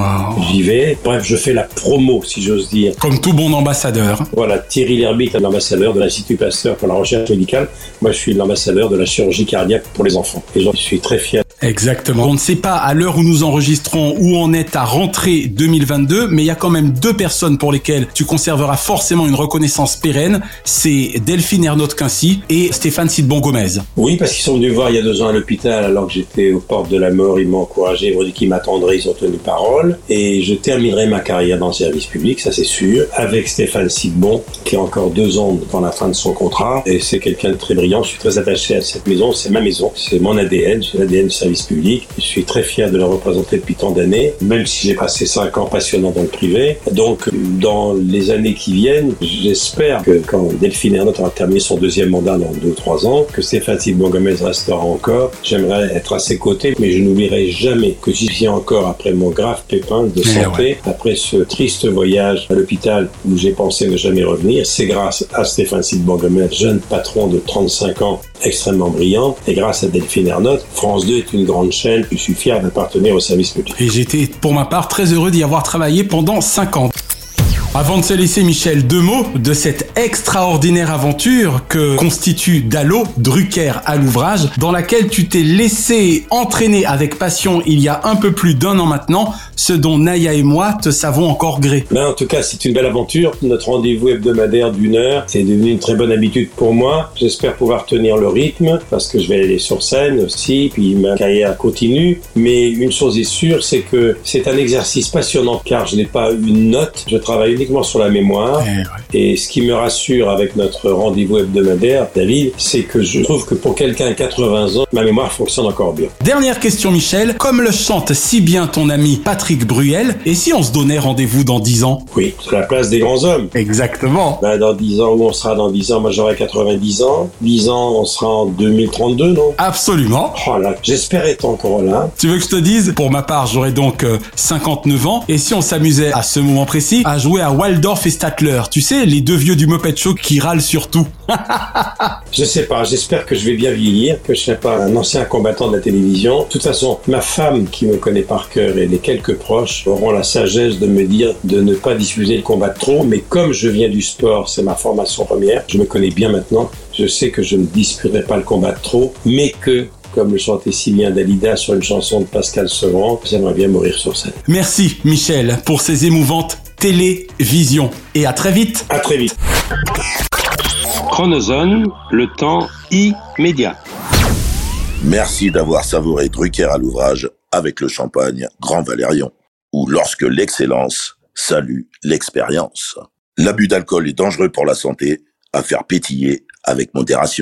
Speaker 1: J'y vais. Bref, je fais la promo, si j'ose dire.
Speaker 2: Comme tout bon ambassadeur.
Speaker 1: Voilà, Thierry Lherbitte est l'ambassadeur de l'Institut Pasteur pour la recherche médicale. Moi, je suis l'ambassadeur de la chirurgie cardiaque pour les enfants. Et j'en suis très fier.
Speaker 2: Exactement. On ne sait pas à l'heure où nous enregistrons où on est à rentrée 2022, mais il y a quand même deux personnes pour lesquelles tu conserveras forcément une reconnaissance pérenne. C'est Delphine Ernaud Quincy et Stéphane Sidbon Gomez.
Speaker 1: Oui, parce qu'ils sont venus voir il y a deux ans à l'hôpital alors que j'étais aux portes de la mort. Ils m'ont encouragé, ils m'ont dit qu'ils m'attendraient, ils ont tenu parole. Et je terminerai ma carrière dans le service public, ça c'est sûr, avec Stéphane Sidbon, qui a encore deux ans dans la fin de son contrat. Et c'est quelqu'un de très brillant. Je suis très attaché à cette maison. C'est ma maison. C'est mon ADN. C'est l'ADN du service public. Je suis très fier de le représenter depuis tant d'années, même si j'ai passé cinq ans passionnants dans le privé. Donc, dans les années qui viennent, j'espère que quand Delphine Ernotte aura terminé son deuxième mandat dans deux ou trois ans, que Stéphane Sidbon Gomez restera encore. J'aimerais être à ses côtés, mais je n'oublierai jamais que j'y suis encore après mon grave pépin de
Speaker 2: Eh
Speaker 1: santé,
Speaker 2: ouais.
Speaker 1: après ce triste voyage à l'hôpital où j'ai pensé ne jamais revenir. C'est grâce à Stéphane Sidbon Gomez, jeune patron de 35 ans, extrêmement brillant, et grâce à Delphine Ernotte, France 2 est une grande chaîne. Suis fier d'appartenir au service public.
Speaker 2: Et j'étais pour ma part très heureux d'y avoir travaillé pendant 5 ans. Avant de se laisser, Michel, deux mots de cette extraordinaire aventure que constitue Dallo, Drucker à l'ouvrage, dans laquelle tu t'es laissé entraîner avec passion il y a un peu plus d'un an maintenant, ce dont Naya et moi te savons encore gré.
Speaker 1: Ben, en tout cas, c'est une belle aventure. Notre rendez-vous hebdomadaire d'une heure, c'est devenu une très bonne habitude pour moi. J'espère pouvoir tenir le rythme parce que je vais aller sur scène aussi, puis ma carrière continue. Mais une chose est sûre, c'est que c'est un exercice passionnant car je n'ai pas une note. Je travaille sur la mémoire. Et ce qui me rassure avec notre rendez-vous hebdomadaire, David, c'est que je trouve que pour quelqu'un de 80 ans, ma mémoire fonctionne encore bien.
Speaker 2: Dernière question, Michel. Comme le chante si bien ton ami Patrick Bruel, et si on se donnait rendez-vous dans 10 ans?
Speaker 1: Oui, c'est la place des grands hommes.
Speaker 2: Exactement.
Speaker 1: Ben, dans 10 ans, où on sera dans 10 ans? Moi, j'aurai 90 ans. 10 ans, on sera en 2032, non?
Speaker 2: Absolument.
Speaker 1: Oh là, j'espère être encore là.
Speaker 2: Tu veux que je te dise? Pour ma part, j'aurais donc euh, 59 ans. Et si on s'amusait à ce moment précis à jouer à Waldorf et Statler, tu sais, les deux vieux du Muppet Show qui râlent sur tout.
Speaker 1: Je sais pas, j'espère que je vais bien vieillir, que je serai pas un ancien combattant de la télévision. De toute façon, ma femme qui me connaît par cœur et les quelques proches auront la sagesse de me dire de ne pas diffuser le combat trop, mais comme je viens du sport, c'est ma formation première, je me connais bien maintenant, je sais que je ne disputerai pas le combat trop, mais que comme le chantait si bien Dalida sur une chanson de Pascal Sevran. J'aimerais bien mourir sur scène.
Speaker 2: Merci Michel pour ces émouvantes télévisions. Et à très vite.
Speaker 1: À très vite.
Speaker 25: Chronozone, le temps immédiat.
Speaker 26: Merci d'avoir savouré Drucker à l'ouvrage avec le champagne Grand Valérion, ou lorsque l'excellence salue l'expérience. L'abus d'alcool est dangereux pour la santé, à faire pétiller avec modération.